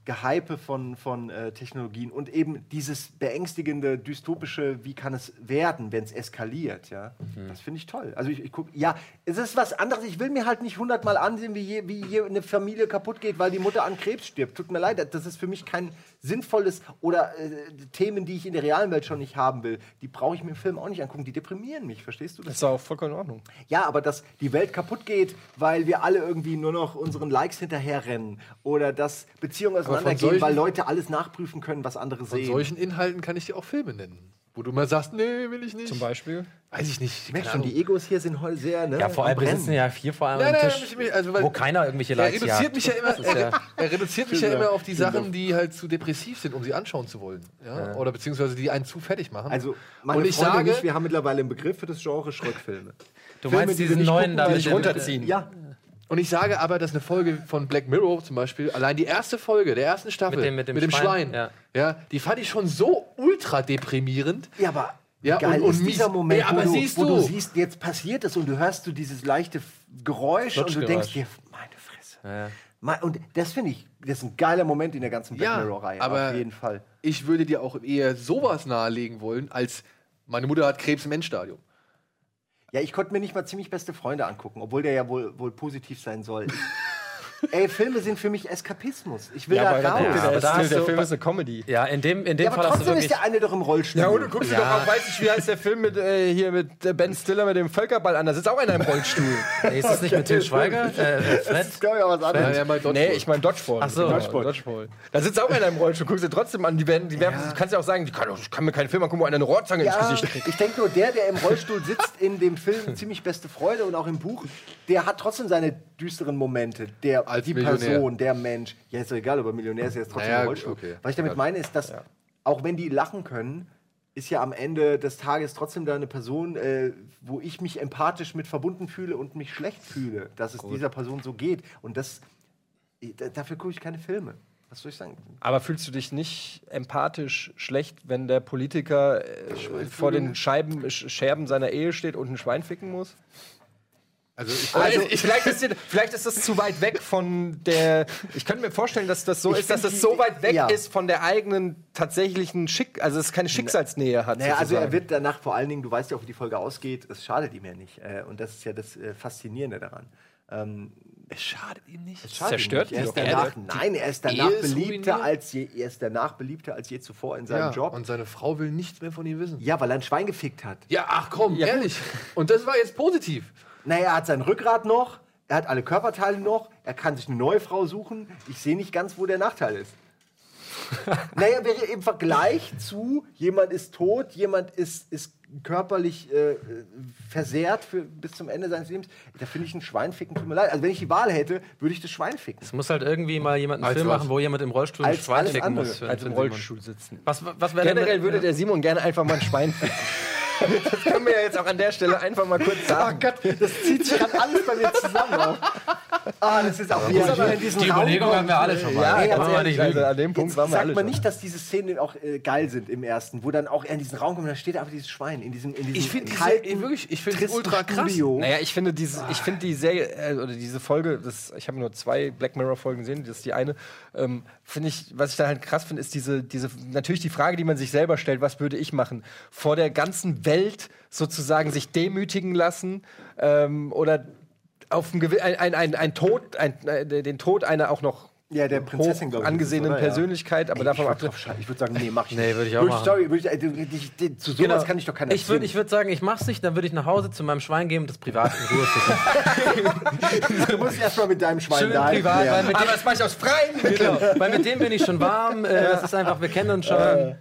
Speaker 3: Gehype von, von äh, Technologien und eben dieses beängstigende, dystopische, wie kann es werden, wenn es eskaliert, ja. Das finde ich toll. Also ich, ich gucke, ja, es ist was anderes. Ich will mir halt nicht hundertmal ansehen, wie, je, wie hier eine Familie kaputt geht, weil die Mutter an Krebs stirbt. Tut mir leid, das ist für mich kein Sinnvolles oder äh, Themen, die ich in der realen Welt schon nicht haben will, die brauche ich mir im Film auch nicht angucken. Die deprimieren mich, verstehst du
Speaker 1: Das
Speaker 3: das?
Speaker 1: ist auch vollkommen in Ordnung.
Speaker 3: Ja, aber dass die Welt kaputt geht, weil wir alle irgendwie nur noch unseren Likes hinterherrennen oder dass Beziehungen auseinandergehen, weil Leute alles nachprüfen können, was andere
Speaker 4: Von
Speaker 3: sehen.
Speaker 4: solchen Inhalten kann ich dir auch Filme nennen. Wo du mal sagst, nee, will ich nicht.
Speaker 1: Zum Beispiel.
Speaker 4: Weiß ich nicht.
Speaker 3: Mensch,
Speaker 4: keine
Speaker 3: schon die Egos hier sind heute sehr, ne?
Speaker 5: Ja, vor allem, wir sitzen ja hier vor allem
Speaker 4: Nein,
Speaker 5: am
Speaker 4: nein,
Speaker 5: Tisch,
Speaker 4: nein, also, weil-
Speaker 5: wo keiner irgendwelche
Speaker 4: Er
Speaker 5: Likes
Speaker 4: reduziert
Speaker 5: jagt.
Speaker 4: mich ja immer,
Speaker 5: ja-
Speaker 4: er, er reduziert mich ja immer auf die Sachen, die halt zu depressiv sind, um sie anschauen zu wollen. Ja? Oder beziehungsweise die einen zu fertig machen.
Speaker 3: Also, meine
Speaker 4: und ich
Speaker 3: Freunde
Speaker 4: sage,
Speaker 3: und ich, wir haben mittlerweile einen Begriff für das Genre Schrottfilme.
Speaker 5: Du
Speaker 3: Filme,
Speaker 5: meinst
Speaker 3: die wir
Speaker 5: diesen
Speaker 3: nicht
Speaker 5: neuen
Speaker 3: gucken,
Speaker 5: da mit
Speaker 3: ich
Speaker 1: runterziehen.
Speaker 3: Ja,
Speaker 4: und ich sage aber, dass eine Folge von Black Mirror zum Beispiel, allein die erste Folge der ersten Staffel
Speaker 5: Mit dem- mit dem
Speaker 4: Schwein,
Speaker 5: Schwein,
Speaker 4: ja. die fand ich schon so ultra deprimierend.
Speaker 3: ja, aber
Speaker 4: Ja,
Speaker 3: geil
Speaker 4: und- und
Speaker 3: ist dieser. Moment,
Speaker 4: Ja, aber
Speaker 3: wo, du,
Speaker 4: siehst
Speaker 3: wo du
Speaker 4: du.
Speaker 3: siehst, jetzt passiert es und du hörst du dieses leichte Geräusch und du denkst dir, meine Fresse.
Speaker 5: Ja.
Speaker 3: Und das finde ich, das ist ein geiler Moment in der ganzen Black
Speaker 4: Ja,
Speaker 3: Mirror-Reihe.
Speaker 4: aber-
Speaker 3: auf jeden Fall.
Speaker 4: Ich würde dir auch eher sowas nahelegen wollen, als meine Mutter hat Krebs im Endstadium.
Speaker 3: Ja, ich konnte mir nicht mal ziemlich beste Freunde angucken, obwohl der ja wohl, wohl positiv sein soll. Ey, Filme sind für mich Eskapismus. Ich will
Speaker 1: Ja, aber
Speaker 3: da raus.
Speaker 1: dir,
Speaker 5: aber
Speaker 1: der,
Speaker 5: da
Speaker 1: der
Speaker 5: du-
Speaker 1: Film ist eine Comedy.
Speaker 5: Ja, in dem, in dem
Speaker 3: Ja, aber
Speaker 5: Fall hast du
Speaker 3: trotzdem ist der eine doch im Rollstuhl.
Speaker 1: Ja, und du guckst dir
Speaker 5: Ja.
Speaker 1: doch auch, weiß nicht, wie heißt der Film mit äh, hier mit äh, Ben Stiller mit dem Völkerball an, da sitzt auch einer im Rollstuhl.
Speaker 5: Nee, ist das nicht mit Till Schweiger? Äh, Fred?
Speaker 3: Das ist, glaube ich, auch was anderes.
Speaker 4: Ja, ja,
Speaker 1: nee, ich meine Dodgeball.
Speaker 5: Ach so.
Speaker 1: Dodgeball. Dodgeball. Da sitzt auch einer im Rollstuhl, guckst dir trotzdem an, die werden, die werden, du kannst ja auch sagen, ich kann, ich kann mir keinen Film angucken, wo einer eine Rohrzange ins
Speaker 3: Ja,
Speaker 1: Gesicht kriegt.
Speaker 3: ich denke nur, der, der im Rollstuhl sitzt in dem Film ziemlich beste Freude und auch im Buch, der hat trotzdem seine düsteren Momente. Der,
Speaker 4: Als
Speaker 3: die
Speaker 4: Millionär.
Speaker 3: Person, der Mensch. Ja, ist doch egal, aber Millionär ist jetzt trotzdem
Speaker 4: Naja,
Speaker 3: Rollstuhl.
Speaker 4: okay.
Speaker 3: Was ich damit
Speaker 4: Ja.
Speaker 3: meine, ist, dass auch wenn die lachen können, ist ja am Ende des Tages trotzdem da eine Person, äh, wo ich mich empathisch mit verbunden fühle und mich schlecht fühle, dass es dieser Person so geht. Und das, da- dafür gucke ich keine Filme. Was soll ich sagen?
Speaker 1: Aber fühlst du dich nicht empathisch schlecht, wenn der Politiker äh, vor den Scheiben, Sch- Scherben seiner Ehe steht und ein Schwein ficken muss?
Speaker 4: Also ich,
Speaker 1: Also, vielleicht, ist, vielleicht ist das zu weit weg von der. Ich könnte mir vorstellen, dass das so
Speaker 3: Ich
Speaker 1: ist, dass das so weit weg
Speaker 3: ja.
Speaker 1: ist von der eigenen tatsächlichen Schick, also es keine Schicksalsnähe hat.
Speaker 3: Naja, also er wird danach vor allen Dingen, du weißt ja auch, wie die Folge ausgeht, es schadet ihm ja nicht. Äh, und das ist ja das äh, Faszinierende daran. Ähm,
Speaker 4: es schadet ihm nicht.
Speaker 3: es schadet ihm
Speaker 1: zerstört
Speaker 3: nicht. Er
Speaker 1: ihn
Speaker 3: ist danach,
Speaker 1: Er-
Speaker 3: nein, er ist danach beliebter als je, er ist danach beliebter als je zuvor in seinem
Speaker 4: Ja,
Speaker 3: Job.
Speaker 4: und seine Frau will nichts mehr von ihm wissen.
Speaker 3: Ja, weil er ein Schwein gefickt hat.
Speaker 4: Ja, ach komm,
Speaker 1: Ja,
Speaker 4: ehrlich. Und das war jetzt positiv.
Speaker 3: Naja, er hat sein Rückgrat noch, er hat alle Körperteile noch, er kann sich eine neue Frau suchen. Ich sehe nicht ganz, wo der Nachteil ist. naja, wäre im Vergleich zu, jemand ist tot, jemand ist, ist körperlich äh, versehrt für, bis zum Ende seines Lebens, da finde ich ein Schweinficken, tut mir leid. Also wenn ich die Wahl hätte, würde ich das Schwein ficken.
Speaker 5: Es muss halt irgendwie mal jemand einen
Speaker 4: Als
Speaker 5: Film
Speaker 4: was?
Speaker 5: machen, wo jemand im Rollstuhl ein Schwein ficken
Speaker 3: andere.
Speaker 5: muss. für-
Speaker 1: als im. Rollstuhl sitzen.
Speaker 5: Was, was
Speaker 1: Generell würde der Simon gerne einfach mal ein Schwein ficken. Das können wir ja jetzt auch an der Stelle einfach mal kurz sagen.
Speaker 3: Gott, das zieht sich gerade alles bei mir zusammen auf. Ah, das ist auch wieder hier in diesem
Speaker 5: Die
Speaker 3: Raum
Speaker 5: Überlegung haben wir alle schon mal.
Speaker 1: Ja,
Speaker 3: aber
Speaker 5: wir
Speaker 1: ehrlich,
Speaker 5: nicht
Speaker 1: also an dem Punkt
Speaker 3: Jetzt
Speaker 1: waren wir
Speaker 3: sagt
Speaker 1: alle
Speaker 3: man
Speaker 1: schon.
Speaker 3: nicht, dass diese Szenen auch äh, geil sind im ersten, wo dann auch er in diesen Raum kommt und da steht einfach dieses Schwein in diesem, in diesem
Speaker 4: Ich finde
Speaker 3: kalten,
Speaker 4: wirklich, ich finde ultra krass.
Speaker 3: Studio.
Speaker 1: Naja, ich finde diese, ich finde die Serie äh, oder diese Folge, das, ich habe nur zwei Black Mirror Folgen gesehen, das ist die eine. Ähm, finde ich, was ich da halt krass finde, ist diese, diese natürlich die Frage, die man sich selber stellt: Was würde ich machen? Vor der ganzen Welt sozusagen sich demütigen lassen ähm, oder auf ein, ein, ein, ein, Tod, ein, äh, den Tod einer auch noch
Speaker 3: Ja, der Prinzessin,
Speaker 1: hoch
Speaker 3: glaub ich,
Speaker 1: angesehenen
Speaker 3: oder? Ja.
Speaker 1: Persönlichkeit, aber
Speaker 3: Ey,
Speaker 1: davon
Speaker 3: ich
Speaker 1: ab.
Speaker 3: würde. Ich sagen, nee, mach ich
Speaker 5: Nee, würde ich auch
Speaker 3: Würde
Speaker 5: machen.
Speaker 3: Sorry, würde ich, äh, die- die- zu sowas
Speaker 5: Genau.
Speaker 3: kann ich doch keiner
Speaker 5: Ich würde ich würd sagen, ich mach's nicht, dann würde ich nach Hause zu meinem Schwein gehen und das privat in Ruhe ficken.
Speaker 3: Du musst erstmal mit deinem Schwein
Speaker 5: Schön
Speaker 3: da
Speaker 5: privat, weil mit,
Speaker 1: Aber das mache ich aus freien Mitteln.
Speaker 5: genau, weil mit dem bin ich schon warm. Äh, das ist einfach, wir kennen uns schon.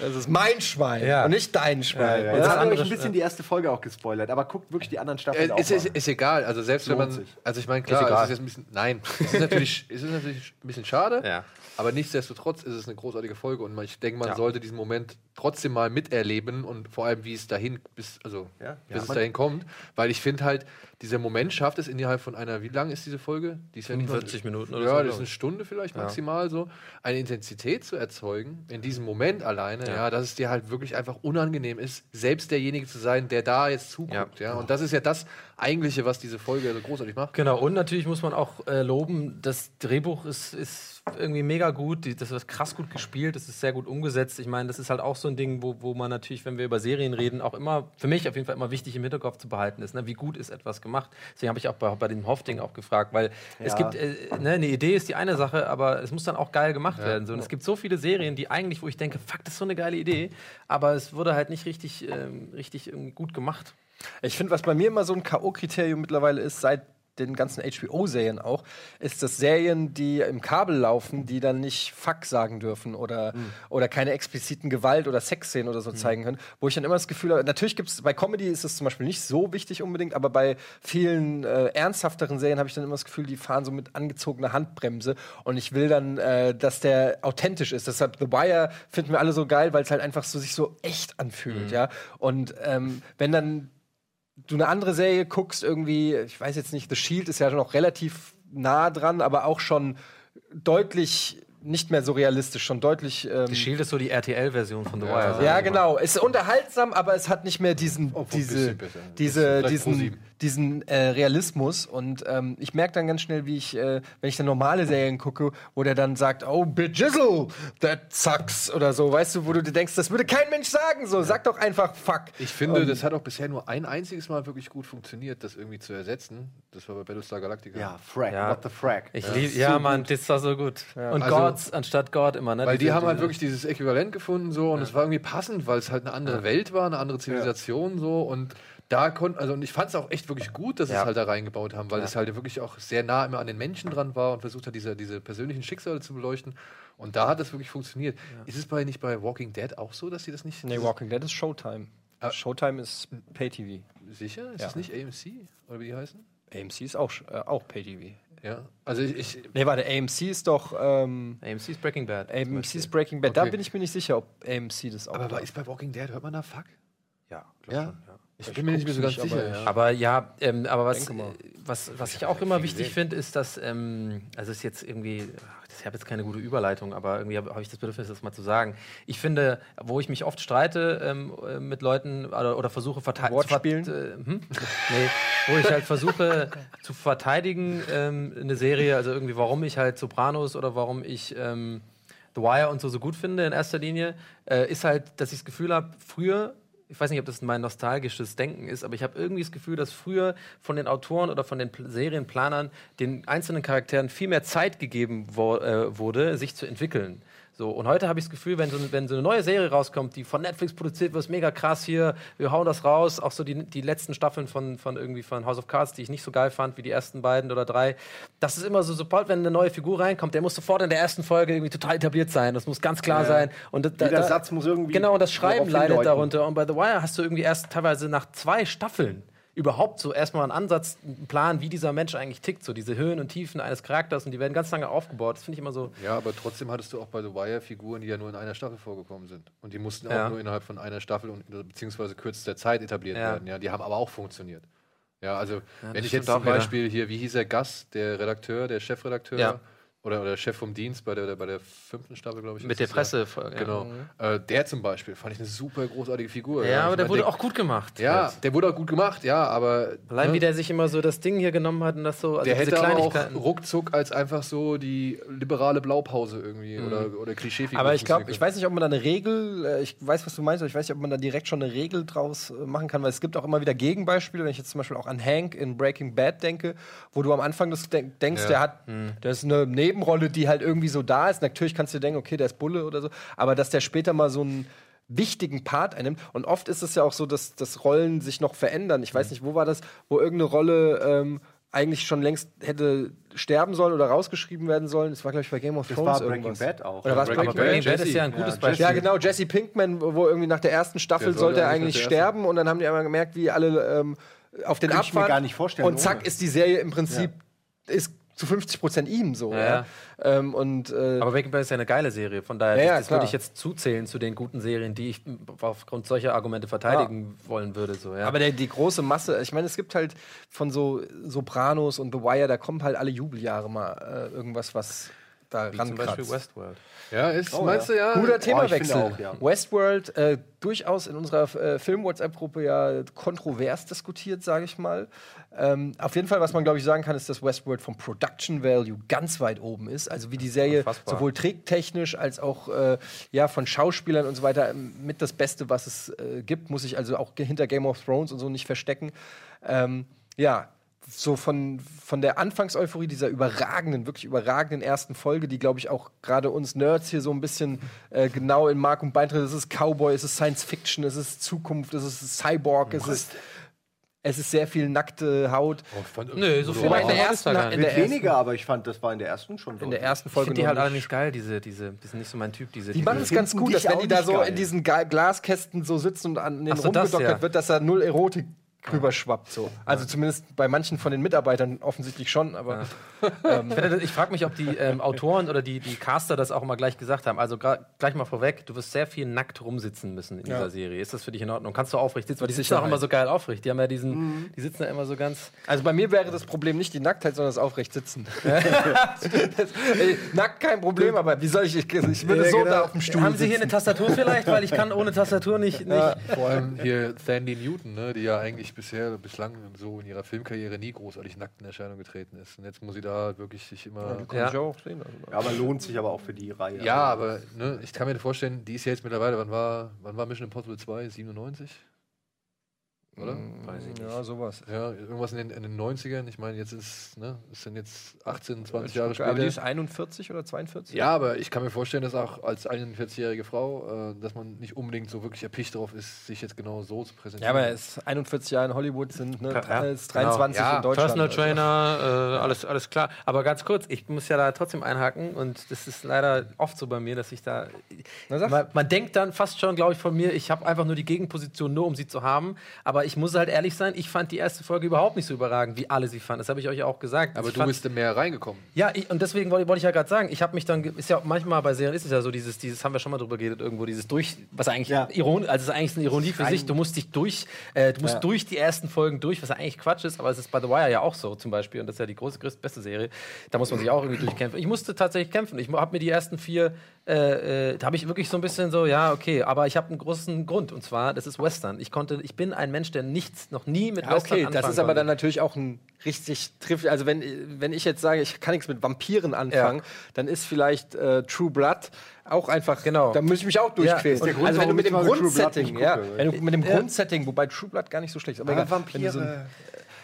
Speaker 1: Das ist mein Schwein
Speaker 5: Ja.
Speaker 1: und nicht dein Schwein.
Speaker 3: Ja, Jetzt
Speaker 5: das
Speaker 3: wir euch ein bisschen die erste Folge auch gespoilert, aber guckt wirklich die anderen Staffeln
Speaker 4: Äh,
Speaker 3: auch
Speaker 4: ist, ist,
Speaker 3: mal.
Speaker 4: ist egal, also selbst wenn man.
Speaker 3: sich.
Speaker 4: Also ich meine, klar,
Speaker 5: Ist
Speaker 4: es
Speaker 5: egal.
Speaker 4: ist jetzt ein bisschen. Nein, es ist natürlich, es ist natürlich ein bisschen schade,
Speaker 5: Ja.
Speaker 4: Aber nichtsdestotrotz ist es eine großartige Folge und ich denke, man
Speaker 5: Ja.
Speaker 4: sollte diesen Moment trotzdem mal miterleben und vor allem, wie es dahin bis, also
Speaker 3: Ja.
Speaker 4: bis
Speaker 3: Ja,
Speaker 4: es dahin kommt. Weil ich finde halt, dieser Moment schafft es innerhalb von einer, wie lang ist diese Folge? Die ist ja nicht mal-
Speaker 5: 45 Minuten oder
Speaker 4: ja,
Speaker 5: so,
Speaker 4: das
Speaker 5: glaub
Speaker 4: ist eine. Stunde vielleicht maximal so, eine Intensität zu erzeugen, in diesem Moment alleine, ja.
Speaker 5: Ja.
Speaker 4: dass es dir halt wirklich einfach unangenehm ist, selbst derjenige zu sein, der da jetzt zuguckt. Ja. Und das ist ja das Eigentliche, was diese Folge so großartig macht.
Speaker 5: Genau, und natürlich muss man auch äh, loben, das Drehbuch ist, ist irgendwie mega gut. Das ist krass gut gespielt, das ist sehr gut umgesetzt. Ich meine, das ist halt auch so ein Ding, wo, wo man natürlich, wenn wir über Serien reden, auch immer, für mich auf jeden Fall immer wichtig im Hinterkopf zu behalten ist, ne? wie gut ist etwas gemacht. Deswegen habe ich auch bei, bei dem Hoff-Ding auch gefragt, weil es
Speaker 3: Ja.
Speaker 5: gibt, äh, ne, eine Idee ist die eine Sache, aber es muss dann auch geil gemacht werden. So. Und es gibt so viele Serien, die eigentlich, wo ich denke, fuck, das ist so eine geile Idee, aber es wurde halt nicht richtig, ähm, richtig gut gemacht.
Speaker 1: Ich finde, was bei mir immer so ein K.O.-Kriterium mittlerweile ist, seit den ganzen HBO-Serien auch, ist, dass Serien, die im Kabel laufen, die dann nicht Fuck sagen dürfen oder, oder keine expliziten Gewalt- oder Sexszenen oder so zeigen können, wo ich dann immer das Gefühl habe, natürlich gibt es, bei Comedy ist es zum Beispiel nicht so wichtig unbedingt, aber bei vielen äh, ernsthafteren Serien habe ich dann immer das Gefühl, die fahren so mit angezogener Handbremse und ich will dann, äh, dass der authentisch ist. Deshalb The Wire finden wir alle so geil, weil es halt einfach so sich so echt anfühlt, ja. Und ähm, wenn dann du eine andere Serie guckst, irgendwie, ich weiß jetzt nicht, The Shield ist ja noch relativ nah dran, aber auch schon deutlich nicht mehr so realistisch, schon deutlich. Ähm,
Speaker 5: Die Shield ist so die RTL-Version von The Wire.
Speaker 1: ja,
Speaker 5: mal.
Speaker 1: genau. Es ist unterhaltsam, aber es hat nicht mehr diesen,
Speaker 4: ein
Speaker 1: diese, diese, diesen. Diesen äh, Realismus. Und ähm, ich merke dann ganz schnell, wie ich, äh, wenn ich dann normale Serien gucke, wo der dann sagt, oh, Bejizzle, that sucks oder so, weißt du, wo du dir denkst, das würde kein Mensch sagen. So, sag doch einfach fuck.
Speaker 4: Ich finde,
Speaker 1: Und-
Speaker 4: das hat auch bisher nur ein einziges Mal wirklich gut funktioniert, das irgendwie zu ersetzen. Das war bei Battlestar Galactica.
Speaker 3: Ja, Frag,
Speaker 5: Ja.
Speaker 3: what the Frag.
Speaker 5: Ich lieb, ja, Mann, das war so gut. Und
Speaker 4: Also-
Speaker 5: Gods anstatt God immer, ne?
Speaker 4: Weil die
Speaker 5: Diese-
Speaker 4: haben halt wirklich dieses Äquivalent gefunden so und es war irgendwie passend, weil es halt eine andere Welt war, eine andere Zivilisation so und da konnten, also und ich fand es auch echt wirklich gut, dass sie
Speaker 5: Ja.
Speaker 4: es halt da reingebaut haben, weil es halt wirklich auch sehr nah immer an den Menschen dran war und versucht hat, diese, diese persönlichen Schicksale zu beleuchten. Und da hat es wirklich funktioniert. Ist es bei nicht bei Walking Dead auch so, dass sie das nicht
Speaker 1: Nee, Walking Dead ist Showtime.
Speaker 4: Ah.
Speaker 1: Showtime ist Pay-TV.
Speaker 4: sicher? Ist
Speaker 1: Ja.
Speaker 4: das nicht AMC oder wie die heißen?
Speaker 1: AMC ist auch, äh, auch Pay-TV.
Speaker 4: Ja. Also ich, ich
Speaker 1: Nee, warte, AMC ist doch. Ähm,
Speaker 5: AMC ist Breaking Bad.
Speaker 1: AMC ist Breaking Bad. Da
Speaker 4: Okay.
Speaker 1: bin ich mir nicht sicher, ob AMC das auch
Speaker 4: aber
Speaker 1: macht.
Speaker 4: ist bei Walking Dead hört man da Fuck?
Speaker 1: Ja,
Speaker 4: Ja. Ich bin mir nicht mehr so ganz sicher.
Speaker 1: aber
Speaker 4: ja.
Speaker 5: Aber ja, ähm, aber was, äh, was, was ich auch immer wichtig finde, ist, dass, ähm, also ist jetzt irgendwie, ich habe jetzt keine gute Überleitung, aber irgendwie habe hab ich das Bedürfnis, das mal zu sagen. Ich finde, wo ich mich oft streite ähm, äh, mit Leuten oder, oder versuche verteidigen.
Speaker 1: Wortspielen?
Speaker 5: Äh, hm? nee, wo ich halt versuche zu verteidigen, ähm, eine Serie, also irgendwie, warum ich halt Sopranos oder warum ich ähm, The Wire und so so gut finde in erster Linie, äh, ist halt, dass ich das Gefühl habe, früher ich weiß nicht, ob das mein nostalgisches Denken ist, aber ich habe irgendwie das Gefühl, dass früher von den Autoren oder von den Pl- Serienplanern den einzelnen Charakteren viel mehr Zeit gegeben wo, äh, wurde, sich zu entwickeln. So, und heute habe ich das Gefühl, wenn so, wenn so eine neue Serie rauskommt, die von Netflix produziert wird, ist mega krass hier, wir hauen das raus, auch so die, die letzten Staffeln von, von irgendwie von House of Cards, die ich nicht so geil fand wie die ersten beiden oder drei. Das ist immer so, sobald wenn eine neue Figur reinkommt, der muss sofort in der ersten Folge irgendwie total etabliert sein. Das muss ganz klar sein. Und da, da,
Speaker 3: Satz muss irgendwie
Speaker 5: Genau, und das Schreiben leidet darunter. Und bei The Wire hast du irgendwie erst teilweise nach zwei Staffeln überhaupt so erstmal einen Ansatz, einen Plan, wie dieser Mensch eigentlich tickt. So diese Höhen und Tiefen eines Charakters und die werden ganz lange aufgebaut. Das finde ich immer so.
Speaker 4: Ja, aber trotzdem hattest du auch bei The Wire Figuren, die ja nur in einer Staffel vorgekommen sind. Und die mussten
Speaker 5: Ja.
Speaker 4: auch nur innerhalb von einer Staffel und beziehungsweise kürzester Zeit etabliert
Speaker 5: Ja.
Speaker 4: werden. Ja, die haben aber auch funktioniert. Ja, also wenn ich jetzt zum
Speaker 5: auch wieder.
Speaker 4: Beispiel hier, wie hieß der Gus, der Redakteur, der Chefredakteur
Speaker 5: Ja.
Speaker 4: Oder, oder Chef vom Dienst bei der, bei der fünften Staffel, glaube ich.
Speaker 5: Mit der
Speaker 4: das ja. Genau. Äh, der zum Beispiel fand ich eine super großartige Figur.
Speaker 5: Ja, aber
Speaker 4: Ich
Speaker 5: der
Speaker 4: mein,
Speaker 5: wurde auch gut gemacht.
Speaker 4: Ja,
Speaker 5: Jetzt.
Speaker 4: der wurde auch gut gemacht, ja, aber.
Speaker 5: Allein
Speaker 4: ne?
Speaker 5: wie der sich immer so das Ding hier genommen hat und das so. Also
Speaker 4: Der
Speaker 5: diese
Speaker 4: hätte aber auch ruckzuck als einfach so die liberale Blaupause irgendwie oder, oder Klischeefigur.
Speaker 1: Aber ich glaube, ich weiß nicht, ob man da eine Regel, äh, ich weiß, was du meinst, aber ich weiß nicht, ob man da direkt schon eine Regel draus äh, machen kann, weil es gibt auch immer wieder Gegenbeispiele, wenn ich jetzt zum Beispiel auch an Hank in Breaking Bad denke, wo du am Anfang denk denkst,
Speaker 4: Ja.
Speaker 1: der hat, der ist eine Nebenrolle, die halt irgendwie so da ist. Natürlich kannst du dir denken, okay, der ist Bulle oder so, aber dass der später mal so einen wichtigen Part einnimmt. Und oft ist es ja auch so, dass, dass Rollen sich noch verändern. Ich weiß nicht, wo war das, wo irgendeine Rolle ähm, eigentlich schon längst hätte sterben sollen oder rausgeschrieben werden sollen. Das war, glaube ich, bei Game of
Speaker 3: Das
Speaker 1: Thrones
Speaker 3: war Breaking
Speaker 1: irgendwas.
Speaker 3: Bad auch.
Speaker 1: Oder was
Speaker 4: Breaking
Speaker 1: Breaking Bad?
Speaker 5: Bad ist ja ein gutes
Speaker 3: Ja,
Speaker 5: Beispiel.
Speaker 1: Ja, genau, Jesse Pinkman, wo irgendwie nach der ersten Staffel
Speaker 4: Der sollte
Speaker 1: er
Speaker 4: eigentlich
Speaker 1: sterben und dann haben die einmal gemerkt, wie alle ähm, auf den
Speaker 3: Könnte ich mir
Speaker 1: Abfahrt
Speaker 3: gar nicht vorstellen,
Speaker 1: und zack
Speaker 3: ohne.
Speaker 1: ist die Serie im Prinzip ist zu 50 Prozent ihm so.
Speaker 5: Ja,
Speaker 1: Ja,
Speaker 5: ja.
Speaker 1: Ähm, und äh,
Speaker 5: Aber Breaking Bad ist ja eine geile Serie, von daher
Speaker 1: Ja, ja,
Speaker 5: das, das würde ich jetzt zuzählen zu den guten Serien, die ich aufgrund solcher Argumente verteidigen wollen würde. So, ja.
Speaker 1: aber der, die große Masse, ich meine, es gibt halt von so Sopranos und The Wire, da kommen halt alle Jubeljahre mal äh, irgendwas, was da
Speaker 5: Wie zum Beispiel. Westworld.
Speaker 4: Ja, ist,
Speaker 3: Oh,
Speaker 4: meinst du ja?
Speaker 1: Guter
Speaker 3: ich
Speaker 1: Themawechsel.
Speaker 3: auch, ja.
Speaker 1: Westworld, äh, durchaus in unserer äh, Film-WhatsApp-Gruppe ja kontrovers diskutiert, sage ich mal. Ähm, auf jeden Fall, was man, glaube ich, sagen kann, ist, dass Westworld vom Production Value ganz weit oben ist. Also wie die Serie
Speaker 5: Unfassbar.
Speaker 1: sowohl trägtechnisch als auch äh, ja, von Schauspielern und so weiter ähm, mit das Beste, was es äh, gibt, muss ich also auch hinter Game of Thrones und so nicht verstecken. Ähm, ja, so von, von der Anfangseuphorie dieser überragenden, wirklich überragenden ersten Folge, die, glaube ich, auch gerade uns Nerds hier so ein bisschen äh, genau in Mark und Bein tritt. Es ist Cowboy, es ist Science Fiction, es ist Zukunft, es ist Cyborg, es ist, es ist sehr viel nackte Haut.
Speaker 4: Oh, ich fand-
Speaker 5: Nö, so viel
Speaker 1: Wobei in der ersten, in
Speaker 5: nicht.
Speaker 1: der
Speaker 3: Wird
Speaker 1: ersten,
Speaker 3: weniger, aber ich fand, das war in der ersten schon
Speaker 1: in der ersten
Speaker 5: Ich
Speaker 1: Folge
Speaker 5: finde die halt alle
Speaker 1: nicht.
Speaker 5: geil, diese, diese, die sind nicht so mein Typ, diese.
Speaker 1: Die
Speaker 5: diese
Speaker 1: machen es ganz gut, dass wenn die da so
Speaker 3: geil.
Speaker 1: in diesen Glaskästen so sitzen und an den
Speaker 5: so, das,
Speaker 1: rumgedockert
Speaker 5: ja.
Speaker 1: wird, dass da null Erotik rüberschwappt. So. Also zumindest bei manchen von den Mitarbeitern offensichtlich schon, aber
Speaker 5: Ich, finde, ich frage mich, ob die ähm, Autoren oder die, die Caster das auch immer gleich gesagt haben. Also gleich mal vorweg, du wirst sehr viel nackt rumsitzen müssen in dieser Serie. Ist das für dich in Ordnung? Kannst du aufrecht sitzen? Weil die sitzen auch immer so geil aufrecht. Die haben ja diesen, die sitzen ja immer so ganz.
Speaker 1: Also bei mir wäre das Problem nicht die Nacktheit, sondern das Aufrechtsitzen. das, ey, nackt kein Problem, aber wie soll ich, ich, ich würde
Speaker 3: Ja,
Speaker 1: so
Speaker 3: genau.
Speaker 1: da auf dem Stuhl
Speaker 5: haben Sie hier
Speaker 1: sitzen.
Speaker 5: eine Tastatur vielleicht? Weil ich kann ohne Tastatur nicht. nicht
Speaker 4: Vor allem hier Sandy Newton, ne, die ja eigentlich bisher, bislang so in ihrer Filmkarriere nie großartig nackt in Erscheinung getreten ist. Und jetzt muss sie da wirklich sich immer.
Speaker 1: Kann
Speaker 5: Ja.
Speaker 1: ich auch sehen. Also.
Speaker 3: Ja, aber lohnt sich aber auch für die Reihe.
Speaker 4: Ja, aber ne, ich kann mir vorstellen, die ist ja jetzt mittlerweile, wann war, wann war Mission Impossible 2? 97? Oder?
Speaker 5: Weiß ich nicht.
Speaker 1: Ja, sowas.
Speaker 4: Ja, irgendwas in den, in den 90ern. Ich meine, jetzt ist, ne, es sind jetzt 18, 20 Jahre
Speaker 1: Aber die ist
Speaker 4: später.
Speaker 1: 41 oder 42?
Speaker 4: Ja, aber ich kann mir vorstellen, dass auch als 41-jährige Frau, äh, dass man nicht unbedingt so wirklich erpicht darauf ist, sich jetzt genau so zu präsentieren.
Speaker 1: Ja, aber es ist 41 Jahre in Hollywood, sind ne,
Speaker 5: Ja,
Speaker 1: ist 23
Speaker 4: genau. Ja,
Speaker 1: in Deutschland.
Speaker 5: Personal
Speaker 1: also.
Speaker 5: Trainer, äh, alles, alles klar. Aber ganz kurz, ich muss ja da trotzdem einhaken und das ist leider oft so bei mir, dass ich da.
Speaker 1: Na.
Speaker 5: Man, man denkt dann fast schon, glaube ich, von mir, ich habe einfach nur die Gegenposition, nur um sie zu haben. Aber ich muss halt ehrlich sein, ich fand die erste Folge überhaupt nicht so überragend, wie alle sie fanden. Das habe ich euch auch gesagt.
Speaker 4: aber
Speaker 5: ich
Speaker 4: du
Speaker 5: fand,
Speaker 4: bist mehr reingekommen.
Speaker 5: Ja, ich, und deswegen wollte, wollte ich ja gerade sagen, ich habe mich dann, ist ja manchmal bei Serien ist es ja so, dieses, dieses haben wir schon mal drüber geredet, irgendwo, dieses durch, was eigentlich
Speaker 3: Ja.
Speaker 5: Iron, also es ist eigentlich eine Ironie für sich, du musst dich durch, äh, du musst
Speaker 3: Ja.
Speaker 5: durch die ersten Folgen durch, was eigentlich Quatsch ist, aber es ist bei The Wire ja auch so zum Beispiel, und das ist ja die große, größte, beste Serie, da muss man sich auch irgendwie durchkämpfen. Ich musste tatsächlich kämpfen, ich habe mir die ersten vier, äh, äh, da habe ich wirklich so ein bisschen so, ja, okay, aber ich habe einen großen Grund, und zwar, das ist Western. Ich konnte, ich bin ein Mensch, der nichts, noch nie mit
Speaker 1: Ja,
Speaker 5: Western
Speaker 1: okay, das ist aber
Speaker 5: konnte.
Speaker 1: dann natürlich auch ein richtig trifft. Also wenn, wenn ich jetzt sage, ich kann nichts mit Vampiren anfangen, dann ist vielleicht äh, True Blood auch einfach.
Speaker 5: Genau.
Speaker 1: Da muss ich mich auch durchquälen.
Speaker 3: Grund,
Speaker 1: also wenn du mit dem Grundsetting, ja, wenn du mit dem
Speaker 5: Ja.
Speaker 1: Grundsetting, wobei True Blood gar nicht so schlecht ist, aber
Speaker 3: Aber
Speaker 1: egal, du so ein-
Speaker 3: Vampire.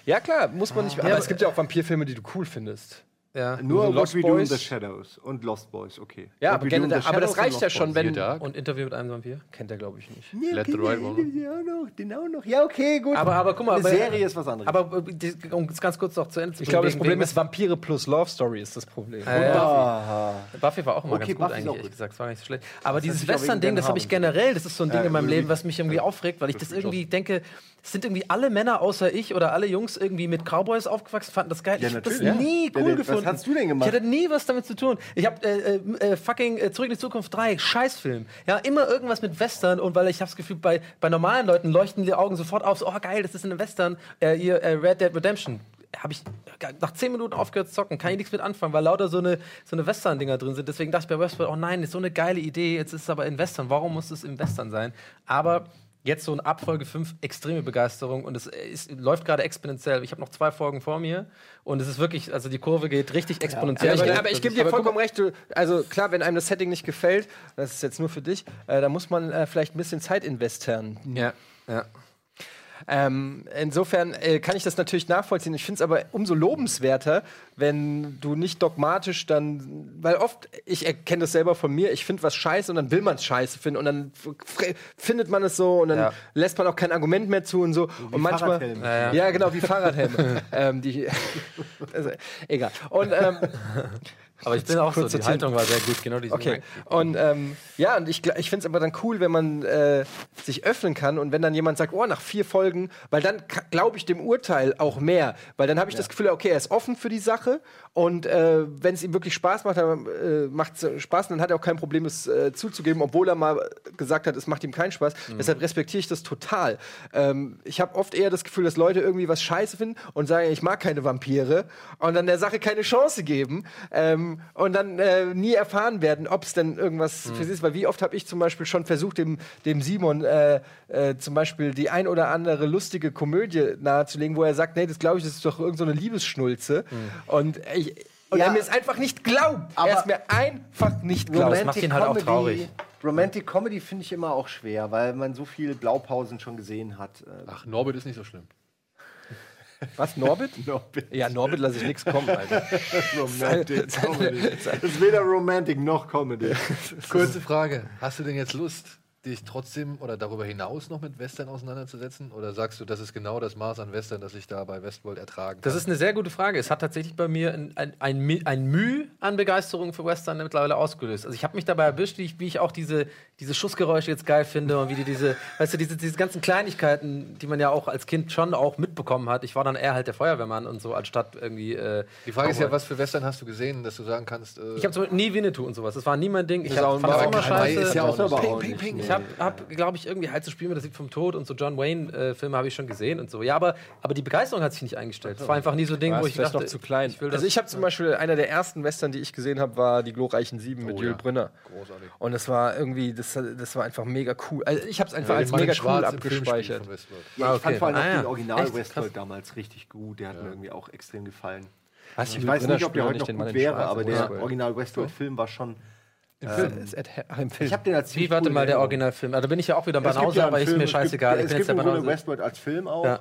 Speaker 1: ja klar, muss man nicht. Aber
Speaker 5: Ja,
Speaker 1: es gibt ja auch Vampirfilme, die du cool findest.
Speaker 5: Ja.
Speaker 3: Nur
Speaker 1: So
Speaker 3: What
Speaker 1: Lost
Speaker 3: We Do in
Speaker 1: Boys.
Speaker 3: the Shadows und Lost Boys, okay.
Speaker 1: Ja, aber, gerne, aber das reicht ja schon, wenn.
Speaker 5: Und Interview mit einem Vampir?
Speaker 1: Kennt er, glaube ich nicht.
Speaker 3: Ja,
Speaker 4: Let the
Speaker 3: okay,
Speaker 4: right one.
Speaker 3: Den auch noch, den auch noch. Ja, okay, gut.
Speaker 5: Aber, aber guck mal,
Speaker 3: Eine
Speaker 5: aber,
Speaker 3: Serie ist was anderes.
Speaker 5: Aber äh, um es ganz kurz noch zu Ende zu
Speaker 1: Ich glaube, das Problem ist Vampire plus Love Story ist das Problem.
Speaker 5: Ja, ja.
Speaker 3: Aha.
Speaker 5: Buffy war auch immer
Speaker 3: Okay,
Speaker 5: ganz gut
Speaker 3: Buffy
Speaker 5: eigentlich, ehrlich gesagt. Das war nicht so schlecht. Aber dieses Western-Ding, das habe ich generell, das ist so ein Ding in meinem Leben, was mich irgendwie aufregt, weil ich das irgendwie denke, sind irgendwie alle Männer außer ich oder alle Jungs irgendwie mit Cowboys aufgewachsen, fanden das geil.
Speaker 3: Ja,
Speaker 5: ich habe das nie
Speaker 3: Ja,
Speaker 5: cool
Speaker 3: was
Speaker 5: gefunden.
Speaker 3: hast du denn gemacht?
Speaker 5: Ich hatte nie was damit zu tun. Ich habe äh, äh, äh, fucking äh, Zurück in die Zukunft 3, Scheißfilm. Ja, immer irgendwas mit Western und weil ich habe das Gefühl, bei, bei normalen Leuten leuchten die Augen sofort auf, so, oh geil, das ist ein Western. Äh, hier, äh, Red Dead Redemption. Habe ich nach 10 Minuten aufgehört zu zocken, kann ich nichts mit anfangen, weil lauter so eine, so eine Western-Dinger drin sind. Deswegen dachte ich bei Westworld, oh nein, ist so eine geile Idee, jetzt ist es aber in Western. Warum muss es im Western sein? Aber jetzt so ein Abfolge 5, extreme Begeisterung und es ist, läuft gerade exponentiell. Ich habe noch zwei Folgen vor mir und es ist wirklich, also die Kurve geht richtig exponentiell.
Speaker 1: Aber ich,
Speaker 5: weil-
Speaker 1: aber ich gebe dir
Speaker 5: aber
Speaker 1: vollkommen recht. Du, also klar, wenn einem das Setting nicht gefällt, das ist jetzt nur für dich, äh, da muss man äh, vielleicht ein bisschen Zeit investieren.
Speaker 5: Ja, ja.
Speaker 1: Ähm, insofern äh, kann ich das natürlich nachvollziehen. Ich finde es aber umso lobenswerter, wenn du nicht dogmatisch dann, weil oft, ich erkenne das selber von mir, ich finde was scheiße und dann will man es scheiße finden und dann findet man es so und dann
Speaker 5: Ja.
Speaker 1: lässt man auch kein Argument mehr zu und so. und manchmal.
Speaker 3: Fahrradhelme.
Speaker 5: Ja,
Speaker 1: Ja, genau, wie Fahrradhelme. ähm, die, also, egal. Und ähm,
Speaker 5: Aber ich bin auch so, die. Haltung war sehr gut, genau diese
Speaker 1: Okay. Und ähm, ja, und ich, ich finde es aber dann cool, wenn man äh, sich öffnen kann und wenn dann jemand sagt, oh, nach vier Folgen, weil dann glaube ich dem Urteil auch mehr, weil dann habe ich das Gefühl, okay, er ist offen für die Sache und äh, wenn es ihm wirklich Spaß macht, dann äh, macht es Spaß und dann hat er auch kein Problem, es äh, zuzugeben, obwohl er mal gesagt hat, es macht ihm keinen Spaß. Deshalb respektiere ich das total. Ähm, ich habe oft eher das Gefühl, dass Leute irgendwie was scheiße finden und sagen, ich mag keine Vampire und dann der Sache keine Chance geben. Ähm, ähm, und dann äh, nie erfahren werden, ob es denn irgendwas
Speaker 5: Mhm.
Speaker 1: für sie ist. Weil wie oft habe ich zum Beispiel schon versucht, dem, dem Simon äh, äh, zum Beispiel die ein oder andere lustige Komödie nahezulegen, wo er sagt, nee, das glaube ich, das ist doch irgendeine so eine Liebesschnulze.
Speaker 5: Mhm.
Speaker 1: Und, ich, und
Speaker 3: Ja.
Speaker 1: er mir es einfach nicht glaubt. Er
Speaker 3: Aber-
Speaker 1: es mir einfach nicht glaubt.
Speaker 5: Das macht ihn halt auch traurig.
Speaker 3: Romantic Comedy finde ich immer auch schwer, weil man so viele Blaupausen schon gesehen hat. Äh,
Speaker 4: Ach, Norbit ist nicht so schlimm.
Speaker 1: Was, Norbit?
Speaker 3: Norbit.
Speaker 1: Ja, Norbit lasse ich nichts kommen, Alter.
Speaker 3: Romantic Comedy. Das ist weder Romantic noch Comedy.
Speaker 4: Kurze Frage. Hast du denn jetzt Lust, dich trotzdem oder darüber hinaus noch mit Western auseinanderzusetzen? Oder sagst du, das ist genau das Maß an Western, das ich da bei Westworld ertragen kann?
Speaker 5: Das ist eine sehr gute Frage. Es hat tatsächlich bei mir ein, ein, ein, Mühe an Begeisterung für Western mittlerweile ausgelöst. Also ich habe mich dabei erwischt, wie ich, wie ich auch diese, diese Schussgeräusche jetzt geil finde und wie die diese, weißt du, diese, diese ganzen Kleinigkeiten, die man ja auch als Kind schon auch mitbekommen hat. Ich war dann eher halt der Feuerwehrmann und so, anstatt irgendwie. Äh,
Speaker 4: Die Frage ist ja, was für Western hast du gesehen, dass du sagen kannst, äh,
Speaker 5: Ich habe zum Beispiel nie Winnetou und sowas. Das war nie mein Ding. Ich fand das
Speaker 1: ein
Speaker 5: immer scheiße.
Speaker 4: ist ja auch ping, ping, ping.
Speaker 5: Ich habe, hab, glaube ich, irgendwie halt zu spielen mit das Lied vom Tod und so John Wayne-Filme habe ich schon gesehen und so. Ja, aber, aber die Begeisterung hat sich nicht eingestellt. Es war einfach nie so ein Ding, wo ich
Speaker 1: vielleicht
Speaker 5: dachte,
Speaker 1: noch zu klein.
Speaker 5: Ich will
Speaker 1: also ich habe zum Beispiel einer der ersten Western, die ich gesehen habe, war die glorreichen Sieben mit
Speaker 4: Oh
Speaker 1: Jules
Speaker 4: ja.
Speaker 1: Brünner.
Speaker 4: Großartig.
Speaker 1: Und das war irgendwie, das, das war einfach mega cool. Also ich habe es einfach
Speaker 4: Ja,
Speaker 1: als mega cool abgespeichert.
Speaker 3: Ja,
Speaker 5: Ah,
Speaker 3: ich fand
Speaker 5: okay.
Speaker 3: vor allem auch
Speaker 5: Ah, ja.
Speaker 3: den Original
Speaker 5: Echt?
Speaker 3: Westworld damals richtig gut. Der hat mir irgendwie auch extrem gefallen.
Speaker 1: Was,
Speaker 3: Ich weiß nicht, ob der heute noch
Speaker 1: den Mann
Speaker 3: gut wäre, aber der. Original Westworld-Film war schon.
Speaker 1: Ähm.
Speaker 3: Ich habe den als
Speaker 5: Wie, warte
Speaker 3: cool
Speaker 5: mal, der
Speaker 3: Erinnerung.
Speaker 5: Originalfilm. Also da bin ich ja auch wieder
Speaker 3: Es gibt
Speaker 5: Banause,
Speaker 3: ja
Speaker 5: aber ist
Speaker 3: Film,
Speaker 5: mir
Speaker 3: es gibt-
Speaker 5: scheißegal. ich
Speaker 3: Es
Speaker 5: bin jetzt
Speaker 3: gibt
Speaker 5: der
Speaker 3: im Grunde
Speaker 5: Banause.
Speaker 3: Westworld als Film auch.
Speaker 5: Ja.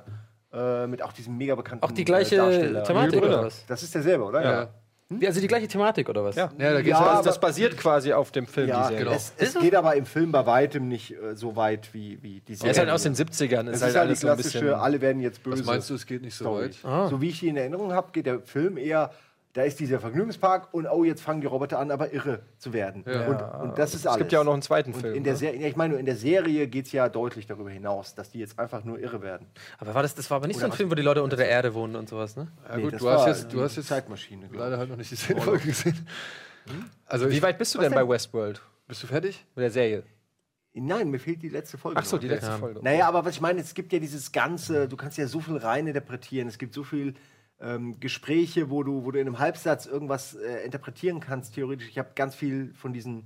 Speaker 3: Äh, mit auch diesem mega bekannten
Speaker 5: Auch die gleiche
Speaker 3: äh, Darsteller.
Speaker 5: Thematik oder was?
Speaker 3: Das ist derselbe, oder?
Speaker 4: Ja.
Speaker 5: Wie, Also die gleiche Thematik oder was?
Speaker 1: Ja.
Speaker 4: Ja, da geht's
Speaker 1: also das basiert quasi auf dem Film,
Speaker 3: Ja,
Speaker 1: die Serie.
Speaker 4: genau.
Speaker 3: es, es geht aber im Film bei weitem nicht äh, so weit wie, wie die
Speaker 1: Er
Speaker 3: Serie.
Speaker 1: ist halt aus den 70ern.
Speaker 3: Es
Speaker 1: Ist
Speaker 3: ist
Speaker 1: halt
Speaker 3: halt die
Speaker 1: alles so ein
Speaker 3: klassische,
Speaker 1: bisschen.
Speaker 3: alle werden jetzt böse.
Speaker 4: Was meinst du, es geht nicht so
Speaker 3: Story.
Speaker 4: weit?
Speaker 5: Ah.
Speaker 3: So wie ich die in Erinnerung habe, geht der Film eher, da ist dieser Vergnügungspark und oh, jetzt fangen die Roboter an, aber irre zu werden. Und, und das ist alles.
Speaker 1: Es gibt ja auch noch einen zweiten
Speaker 3: und
Speaker 1: Film.
Speaker 3: in der
Speaker 1: ne?
Speaker 3: Serie, ja, ich meine, in der Serie geht es ja deutlich darüber hinaus, dass die jetzt einfach nur irre werden.
Speaker 5: Aber war das, das war aber nicht so ein Film, wo die Leute unter der Erde wohnen und sowas, ne?
Speaker 4: Ja,
Speaker 3: Nee,
Speaker 4: gut,
Speaker 3: das
Speaker 4: du hast,
Speaker 3: war
Speaker 4: jetzt, du hast jetzt
Speaker 3: Zeitmaschine,
Speaker 4: leider halt noch nicht die Folge gesehen. Also,
Speaker 1: Wie
Speaker 4: ich,
Speaker 1: weit bist du denn bei Westworld?
Speaker 4: bist du fertig?
Speaker 1: Mit der Serie?
Speaker 3: Nein, mir fehlt die letzte Folge.
Speaker 1: Ach so,
Speaker 3: noch.
Speaker 1: die letzte Folge.
Speaker 3: Naja, aber was ich meine, es gibt ja dieses Ganze, du kannst ja so viel rein interpretieren, es gibt so viel ähm, Gespräche, wo du, wo du in einem Halbsatz irgendwas äh, interpretieren kannst, theoretisch. Ich habe ganz viel von diesen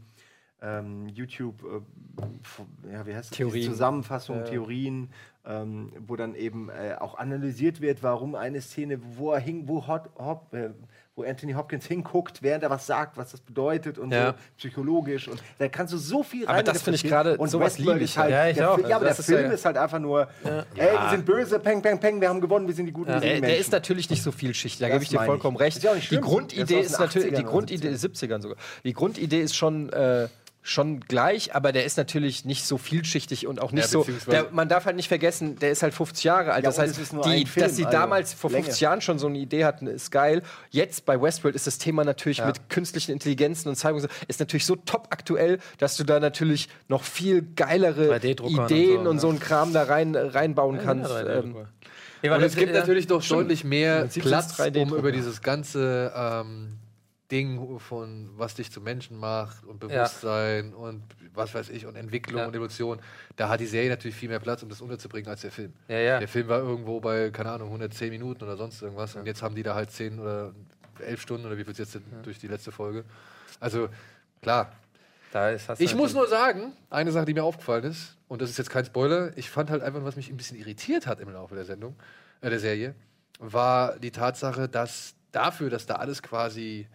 Speaker 3: ähm, YouTube, äh, ja, wie heißt das?
Speaker 1: Theorien.
Speaker 3: Zusammenfassungen, Theorien, ähm, wo dann eben äh, auch analysiert wird, warum eine Szene, wo er hing, wo, Hot, Hop, äh, wo Anthony Hopkins hinguckt, während er was sagt, was das bedeutet und
Speaker 5: Ja.
Speaker 3: so psychologisch. Und da kannst du so viel
Speaker 1: Aber das finde ich gerade
Speaker 3: Und
Speaker 1: sowas liebe ich
Speaker 3: ist halt,
Speaker 5: ja. Ja, ich
Speaker 3: der,
Speaker 5: auch.
Speaker 3: Ja, aber
Speaker 1: Also
Speaker 3: der
Speaker 1: das ist
Speaker 3: Film
Speaker 1: ja-
Speaker 3: ist halt einfach nur, ey, wir sind böse, peng, peng, peng, wir haben gewonnen, wir sind die guten, wir sind
Speaker 1: Der, der ist natürlich nicht so vielschichtig, da gebe ich dir vollkommen
Speaker 3: ich.
Speaker 1: recht.
Speaker 3: Ist ja auch nicht
Speaker 1: die. Grundidee
Speaker 3: Der ist
Speaker 1: ist natürlich,
Speaker 3: 80ern
Speaker 1: die Grundidee, 70ern sogar. Die Grundidee ist schon, äh, schon gleich, aber der ist natürlich nicht so vielschichtig und auch nicht
Speaker 4: Ja,
Speaker 1: so. Der, man darf halt nicht vergessen, der ist halt 50 Jahre alt.
Speaker 3: Ja,
Speaker 1: das heißt, die,
Speaker 3: Film,
Speaker 1: dass sie
Speaker 3: also
Speaker 1: damals vor 50
Speaker 3: Länge.
Speaker 1: Jahren schon so eine Idee hatten, ist geil. Jetzt bei Westworld ist das Thema natürlich mit künstlichen Intelligenzen und Zeigung ist natürlich so top aktuell, dass du da natürlich noch viel geilere
Speaker 5: 3D-Druckern und
Speaker 1: Ideen
Speaker 5: so,
Speaker 1: und so,
Speaker 5: ja.
Speaker 1: einen Kram da rein reinbauen kannst.
Speaker 5: Ja,
Speaker 1: ähm,
Speaker 5: Ja,
Speaker 4: Und
Speaker 5: das-
Speaker 4: es gibt
Speaker 5: ja,
Speaker 4: natürlich doch deutlich mehr Platz,
Speaker 1: es 3D
Speaker 4: um über dieses ganze ähm, Ding von was dich zum Menschen macht und Bewusstsein und was weiß ich und Entwicklung
Speaker 5: Ja.
Speaker 4: und Evolution. Da hat die Serie natürlich viel mehr Platz, um das unterzubringen als der Film.
Speaker 5: Ja, ja.
Speaker 4: Der Film war irgendwo bei, keine Ahnung, 110 Minuten oder sonst irgendwas. Und jetzt haben die da halt 10 oder 11 Stunden oder wie viel es jetzt sind durch die letzte Folge. Also, klar.
Speaker 5: Ist,
Speaker 4: Ich
Speaker 5: halt
Speaker 4: muss nur sagen, eine Sache, die mir aufgefallen ist, und das ist jetzt kein Spoiler, ich fand halt einfach, was mich ein bisschen irritiert hat im Laufe der Sendung, äh, der Serie, war die Tatsache, dass dafür, dass da alles quasi,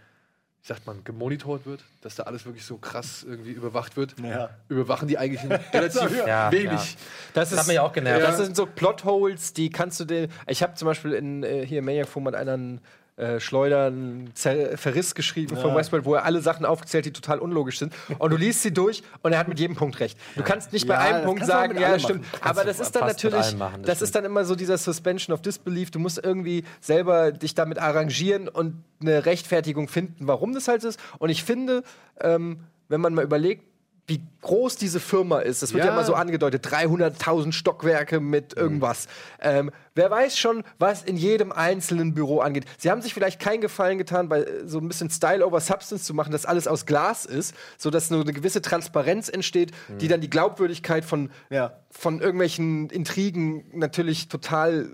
Speaker 4: wie sagt man, gemonitort wird, dass da alles wirklich so krass irgendwie überwacht wird,
Speaker 3: Ja.
Speaker 4: überwachen die eigentlich relativ
Speaker 5: Ja,
Speaker 4: wenig.
Speaker 5: ja.
Speaker 1: Das,
Speaker 5: hat mich auch genervt.
Speaker 1: Das sind so Plotholes, die kannst du dir. Ich habe zum Beispiel in äh, hier Maniac Format einen äh, Schleudern Zer Verriss geschrieben von Westworld, wo er alle Sachen aufgezählt, die total unlogisch sind. Und du liest sie durch und er hat mit jedem Punkt recht. Du kannst nicht bei
Speaker 3: Ja,
Speaker 1: einem Punkt sagen, ja, stimmt. Aber das ist dann natürlich,
Speaker 5: machen, das
Speaker 1: das ist dann immer so dieser Suspension of Disbelief. Du musst irgendwie selber dich damit arrangieren und eine Rechtfertigung finden, warum das halt ist. Und ich finde, ähm, wenn man mal überlegt, wie groß diese Firma ist. Das wird ja,
Speaker 4: Ja.
Speaker 1: immer so angedeutet. 300.000 Stockwerke mit irgendwas. Ähm, wer weiß schon, was in jedem einzelnen Büro angeht. Sie haben sich vielleicht keinen Gefallen getan, bei äh, so ein bisschen Style over Substance zu machen, dass alles aus Glas ist, sodass nur eine gewisse Transparenz entsteht, die dann die Glaubwürdigkeit von,
Speaker 3: Ja.
Speaker 1: von irgendwelchen Intrigen natürlich total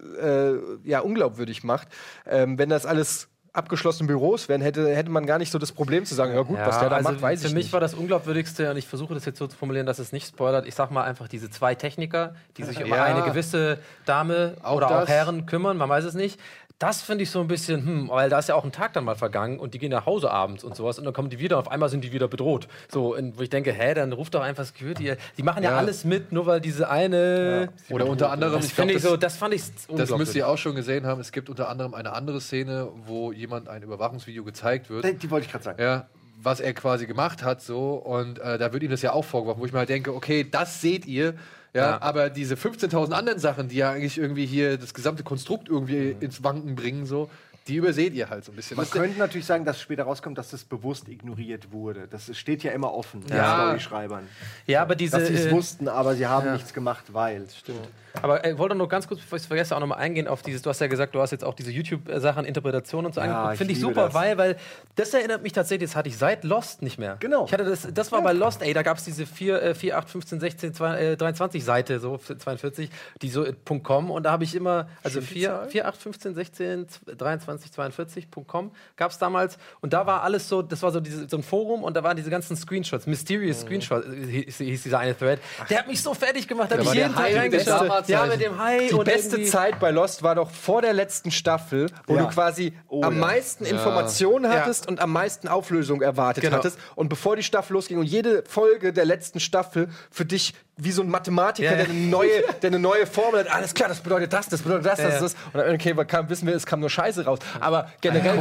Speaker 1: äh, ja, unglaubwürdig macht. Ähm, wenn das alles abgeschlossenen Büros wären, hätte, hätte man gar nicht so das Problem zu sagen, ja gut, was der da
Speaker 5: also
Speaker 1: macht, weiß
Speaker 5: für
Speaker 1: ich
Speaker 5: mich
Speaker 1: nicht.
Speaker 5: war das unglaubwürdigste, und ich versuche das jetzt so zu formulieren, dass es nicht spoilert. Ich sag mal einfach diese zwei Techniker, die sich um
Speaker 4: Ja.
Speaker 5: eine gewisse Dame
Speaker 4: Auch
Speaker 5: oder auch
Speaker 4: das.
Speaker 5: Herren kümmern, man weiß es nicht. Das finde ich so ein bisschen, hm, weil da ist ja auch ein Tag dann mal vergangen und die gehen nach Hause abends und sowas und dann kommen die wieder und auf einmal sind die wieder bedroht. So, und wo ich denke, hä, dann ruft doch einfach Security. Die machen ja,
Speaker 4: Ja.
Speaker 5: alles mit, nur weil diese eine.
Speaker 4: Oder unter anderem,
Speaker 5: Das
Speaker 4: ich glaub,
Speaker 5: finde ich
Speaker 4: das-
Speaker 5: so, das fand ich
Speaker 4: Das müsst ihr auch schon gesehen haben. Es gibt unter anderem eine andere Szene, wo jemand ein Überwachungsvideo gezeigt wird.
Speaker 3: Die, die wollte ich gerade sagen.
Speaker 4: Ja, was er quasi gemacht hat, so. Und äh, da wird ihm das ja auch vorgeworfen, wo ich mir halt denke, okay, das seht ihr. Ja,
Speaker 5: Ja.
Speaker 4: aber diese 15.000 anderen Sachen, die ja eigentlich irgendwie hier das gesamte Konstrukt irgendwie ins Wanken bringen, so, die überseht ihr halt so ein bisschen.
Speaker 3: Man könnte natürlich sagen, dass später rauskommt, dass das bewusst ignoriert wurde. Das steht ja immer offen, den
Speaker 4: Ja.
Speaker 3: Storyschreibern.
Speaker 5: Ja, aber diese.
Speaker 3: Dass sie es
Speaker 5: äh,
Speaker 3: wussten, aber sie haben nichts gemacht, weil. Stimmt.
Speaker 5: Aber ich wollte nur ganz kurz, bevor ich es vergesse, auch nochmal eingehen auf dieses, du hast ja gesagt, du hast jetzt auch diese YouTube-Sachen, Interpretationen und so
Speaker 3: Ja,
Speaker 5: angeguckt.
Speaker 3: ich
Speaker 5: Finde ich
Speaker 3: liebe
Speaker 5: super,
Speaker 3: das.
Speaker 5: weil, weil das erinnert mich tatsächlich, das hatte ich seit Lost nicht mehr.
Speaker 3: Genau.
Speaker 5: Ich hatte das, das war bei Lost, ey, da gab es diese 4, äh, 4, 8, 15, 16, 2, äh, 23 Seite, so für 42, die so äh, .com und da habe ich immer, also 4, 4, 8, 15, 16, 23, 42, .com gab es damals und da war alles so, das war so, diese, so ein Forum und da waren diese ganzen Screenshots, Mysterious Screenshots, äh, hieß, hieß dieser eine Thread. Der hat mich so fertig gemacht, da habe ich jeden Tag reingeschaut. Ja,
Speaker 4: halt.
Speaker 5: mit dem Hai
Speaker 1: Die beste Zeit bei Lost war doch vor der letzten Staffel, wo
Speaker 3: Ja.
Speaker 1: du quasi
Speaker 3: Oh,
Speaker 1: am
Speaker 3: ja.
Speaker 1: meisten Informationen hattest und am meisten Auflösung erwartet
Speaker 5: Genau.
Speaker 1: hattest. Und bevor die Staffel losging und jede Folge der letzten Staffel für dich wie so ein Mathematiker,
Speaker 5: Ja, ja.
Speaker 1: der, eine neue, der eine neue Formel hat. Alles klar, das bedeutet das, das bedeutet das,
Speaker 5: Ja,
Speaker 1: das,
Speaker 5: ja.
Speaker 1: das. Und dann, okay, kam, wissen wir, es kam nur Scheiße raus. Aber generell,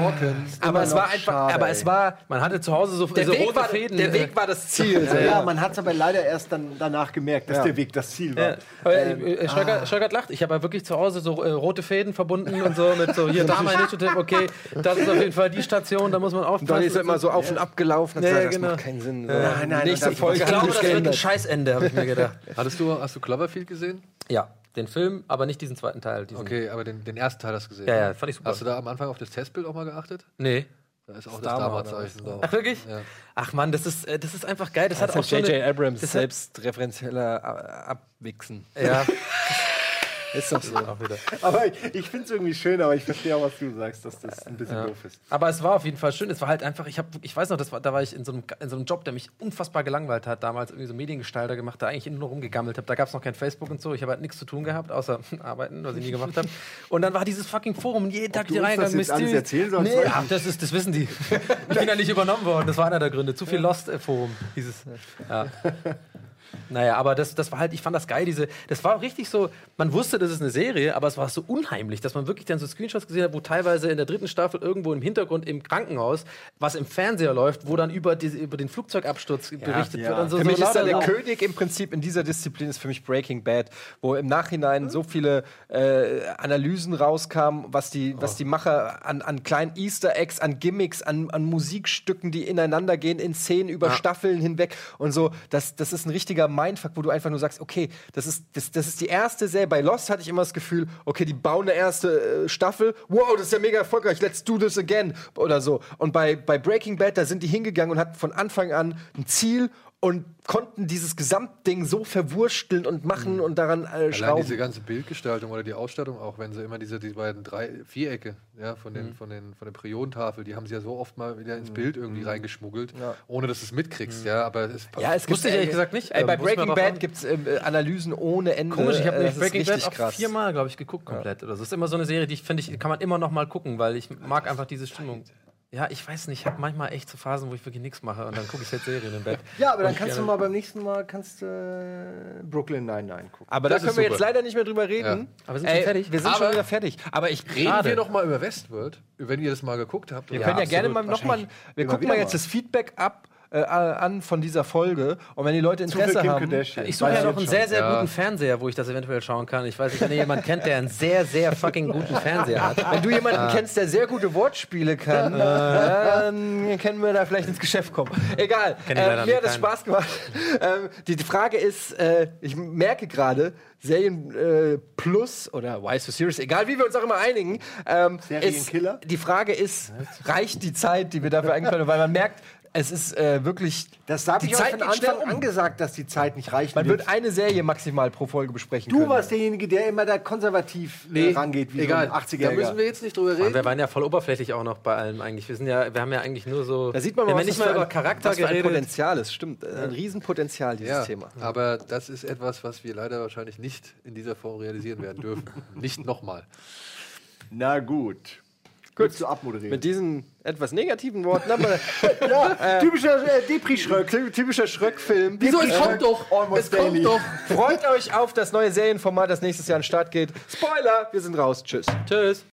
Speaker 1: aber es war einfach,
Speaker 3: schade,
Speaker 1: aber es war,
Speaker 5: Man hatte zu Hause so,
Speaker 1: der,
Speaker 5: so
Speaker 1: Weg
Speaker 5: rote
Speaker 1: war,
Speaker 5: Fäden.
Speaker 1: der
Speaker 5: äh,
Speaker 1: Weg war das Ziel.
Speaker 3: Ja,
Speaker 1: ja.
Speaker 3: man hat es aber leider erst dann danach gemerkt, dass
Speaker 1: Ja.
Speaker 3: der Weg das Ziel war.
Speaker 5: Ja. Aber, äh, äh, Schröckert, Schröckert lacht. Ich habe ja wirklich zu Hause so äh, rote Fäden verbunden und so mit so hier da mein Initiative, okay, das ist auf jeden Fall die Station, da muss man aufpassen.
Speaker 1: Dann ist er immer so auf und ab gelaufen.
Speaker 5: Ja,
Speaker 1: gesagt,
Speaker 5: ja,
Speaker 1: das
Speaker 5: genau.
Speaker 1: macht keinen Sinn. So.
Speaker 3: Nein, nein,
Speaker 1: Nächste Folge
Speaker 5: ich glaube, das wird ein. Scheißende, habe ich mir gedacht.
Speaker 4: Hattest du, hast du Cloverfield gesehen?
Speaker 5: Ja, den Film, aber nicht diesen zweiten Teil. Diesen.
Speaker 4: Okay, aber den, den ersten Teil hast du gesehen.
Speaker 5: Ja, ja,
Speaker 4: ne?
Speaker 5: fand ich super.
Speaker 4: Hast du da am Anfang auf das Testbild auch mal geachtet?
Speaker 5: Nee.
Speaker 4: Da ist auch
Speaker 1: Star
Speaker 4: das
Speaker 1: Wars,
Speaker 4: Dama-Zeichen drauf.
Speaker 5: Ach, wirklich?
Speaker 4: Ja.
Speaker 5: Ach man, das ist, äh, das ist einfach geil. Das,
Speaker 1: Das
Speaker 5: hat auch
Speaker 1: J.J. Abrams selbstreferenzieller äh, Abwichsen.
Speaker 5: Ja,
Speaker 1: Ist doch so.
Speaker 5: auch wieder.
Speaker 3: Aber ich, ich finde es irgendwie schön, aber ich verstehe auch, was du sagst, dass das ein bisschen doof ist.
Speaker 5: Aber es war auf jeden Fall schön. Es war halt einfach, ich, hab, ich weiß noch, das war, da war ich in so, einem, in so einem Job, der mich unfassbar gelangweilt hat. Damals irgendwie so Mediengestalter gemacht, da eigentlich nur rumgegammelt habe. Da gab es noch kein Facebook und so. Ich habe halt nichts zu tun gehabt, außer arbeiten, was ich nie gemacht habe. Und dann war dieses fucking Forum und jeden Tag die reingegangen.
Speaker 3: das jetzt alles erzählen sollst,
Speaker 5: nee, ach, das, ist, das wissen die. Ich bin ja nicht übernommen worden. Das war einer der Gründe. Zu viel Lost-Forum hieß es. Ja. Naja, aber das, das war halt, ich fand das geil, diese, das war auch richtig so, man wusste, das ist eine Serie, aber es war so unheimlich, dass man wirklich dann so Screenshots gesehen hat, wo teilweise in der dritten Staffel irgendwo im Hintergrund im Krankenhaus, was im Fernseher läuft, wo dann über, diese, über den Flugzeugabsturz berichtet
Speaker 3: ja.
Speaker 5: wird. Und so,
Speaker 1: Für
Speaker 5: so
Speaker 1: mich ist da
Speaker 5: lauter
Speaker 1: der
Speaker 5: so-
Speaker 1: König im Prinzip in dieser Disziplin ist für mich Breaking Bad, wo im Nachhinein so viele äh, Analysen rauskamen, was die, was die Macher an, an kleinen Easter Eggs, an Gimmicks, an, an Musikstücken, die ineinander gehen, in Szenen über Staffeln hinweg und so. Das, das ist ein richtiger Mindfuck, wo du einfach nur sagst, okay, das ist, das, das ist die erste Serie. Bei Lost hatte ich immer das Gefühl, okay, die bauen eine erste äh, Staffel, wow, das ist ja mega erfolgreich, let's do this again oder so. Und bei, bei Breaking Bad, da sind die hingegangen und hatten von Anfang an ein Ziel und konnten dieses Gesamtding so verwursteln und machen und daran äh,
Speaker 4: Allein
Speaker 1: schrauben.
Speaker 4: diese ganze Bildgestaltung oder die Ausstattung auch, wenn sie immer diese die beiden drei Vierecke ja, von, den, von, den, von der Periodentafel, die haben sie ja so oft mal wieder ins Bild irgendwie reingeschmuggelt, ohne dass du es mitkriegst, ja, aber es
Speaker 1: ja, es
Speaker 5: Wusste ich ehrlich gesagt nicht,
Speaker 1: Ey, bei
Speaker 5: ähm, muss man
Speaker 1: Breaking Bad gibt es äh, Analysen ohne Ende.
Speaker 5: Komisch, ich habe
Speaker 1: Äh,
Speaker 5: Breaking Bad auch
Speaker 1: krass.
Speaker 5: viermal, glaube ich, geguckt komplett. Oder so. Das ist immer so eine Serie, die ich finde, ich, kann man immer noch mal gucken, weil ich mag einfach diese Stimmung. Ja, ich weiß nicht, ich habe manchmal echt so Phasen, wo ich wirklich nichts mache und dann gucke ich jetzt Serien im Bett.
Speaker 3: Ja, aber dann kannst du
Speaker 5: gerne-
Speaker 3: mal beim nächsten Mal kannst, äh, Brooklyn Nine-Nine gucken.
Speaker 1: Aber
Speaker 4: Das
Speaker 1: da können
Speaker 4: ist
Speaker 1: wir jetzt leider nicht mehr drüber reden.
Speaker 5: Aber wir sind schon fertig.
Speaker 1: Wir sind
Speaker 4: Aber-
Speaker 1: schon wieder fertig. Aber ich
Speaker 4: Reden
Speaker 5: Schade.
Speaker 4: wir noch mal über Westworld, wenn ihr das mal geguckt habt.
Speaker 1: Wir
Speaker 4: oder?
Speaker 1: können ja gerne
Speaker 5: absolut.
Speaker 1: mal nochmal. Wir gucken mal jetzt
Speaker 3: mal.
Speaker 1: das Feedback ab äh, an von dieser Folge. Und wenn die Leute Interesse haben.
Speaker 3: Kardashian.
Speaker 5: Ich suche ja noch
Speaker 3: jetzt
Speaker 5: einen sehr, sehr
Speaker 4: Ja.
Speaker 5: guten Fernseher, wo ich das eventuell schauen kann. Ich weiß nicht, wenn ihr jemanden kennt, der einen sehr, sehr fucking guten Fernseher hat.
Speaker 1: Wenn du jemanden kennst, der sehr gute Wortspiele kann, dann können wir da vielleicht ins Geschäft kommen. Egal. Äh, mir hat es
Speaker 5: keinen.
Speaker 1: Spaß gemacht. ähm, die, die Frage ist, äh, ich merke gerade, Serien äh, Plus oder Wise to Series, egal wie wir uns auch immer einigen, ähm, ist,
Speaker 3: Serienkiller?
Speaker 1: die Frage ist, reicht die Zeit, die wir dafür eingefallen haben? Weil man merkt, es ist äh, wirklich.
Speaker 3: Das habe
Speaker 1: Die
Speaker 3: ich auch
Speaker 1: Zeit
Speaker 3: von
Speaker 1: geht schnell
Speaker 3: Anfang
Speaker 1: um.
Speaker 3: an gesagt, dass die Zeit nicht reichen
Speaker 1: Man
Speaker 3: wird.
Speaker 1: wird eine Serie maximal pro Folge besprechen
Speaker 3: Du
Speaker 1: können.
Speaker 3: warst derjenige, der immer da konservativ äh, rangeht, wie
Speaker 4: egal.
Speaker 3: so ein 80er.
Speaker 4: Da müssen wir jetzt nicht drüber reden.
Speaker 5: Wir waren ja voll oberflächlich auch noch bei allem eigentlich. Wir sind ja, wir haben ja eigentlich nur so.
Speaker 1: Da sieht man
Speaker 5: wir
Speaker 1: mal, was
Speaker 5: nicht mal über Charakter
Speaker 1: was für ein. Potenzial ist. Stimmt, ein Riesenpotenzial, dieses
Speaker 4: ja,
Speaker 1: Thema.
Speaker 4: aber das ist etwas, was wir leider wahrscheinlich nicht in dieser Form realisieren werden dürfen. nicht nochmal.
Speaker 3: Na gut. Gut. du abmoderieren?
Speaker 1: Mit diesen etwas negativen Worten haben wir
Speaker 3: ja, typischer äh, Depri-Schröck.
Speaker 1: Ty- typischer Schröck-Film.
Speaker 4: Wieso? Es kommt doch!
Speaker 3: Almost
Speaker 4: Es kommt
Speaker 3: Daily.
Speaker 4: doch!
Speaker 1: Freut euch auf das neue Serienformat, das nächstes Jahr an den Start geht. Spoiler, wir sind raus. Tschüss.
Speaker 5: Tschüss.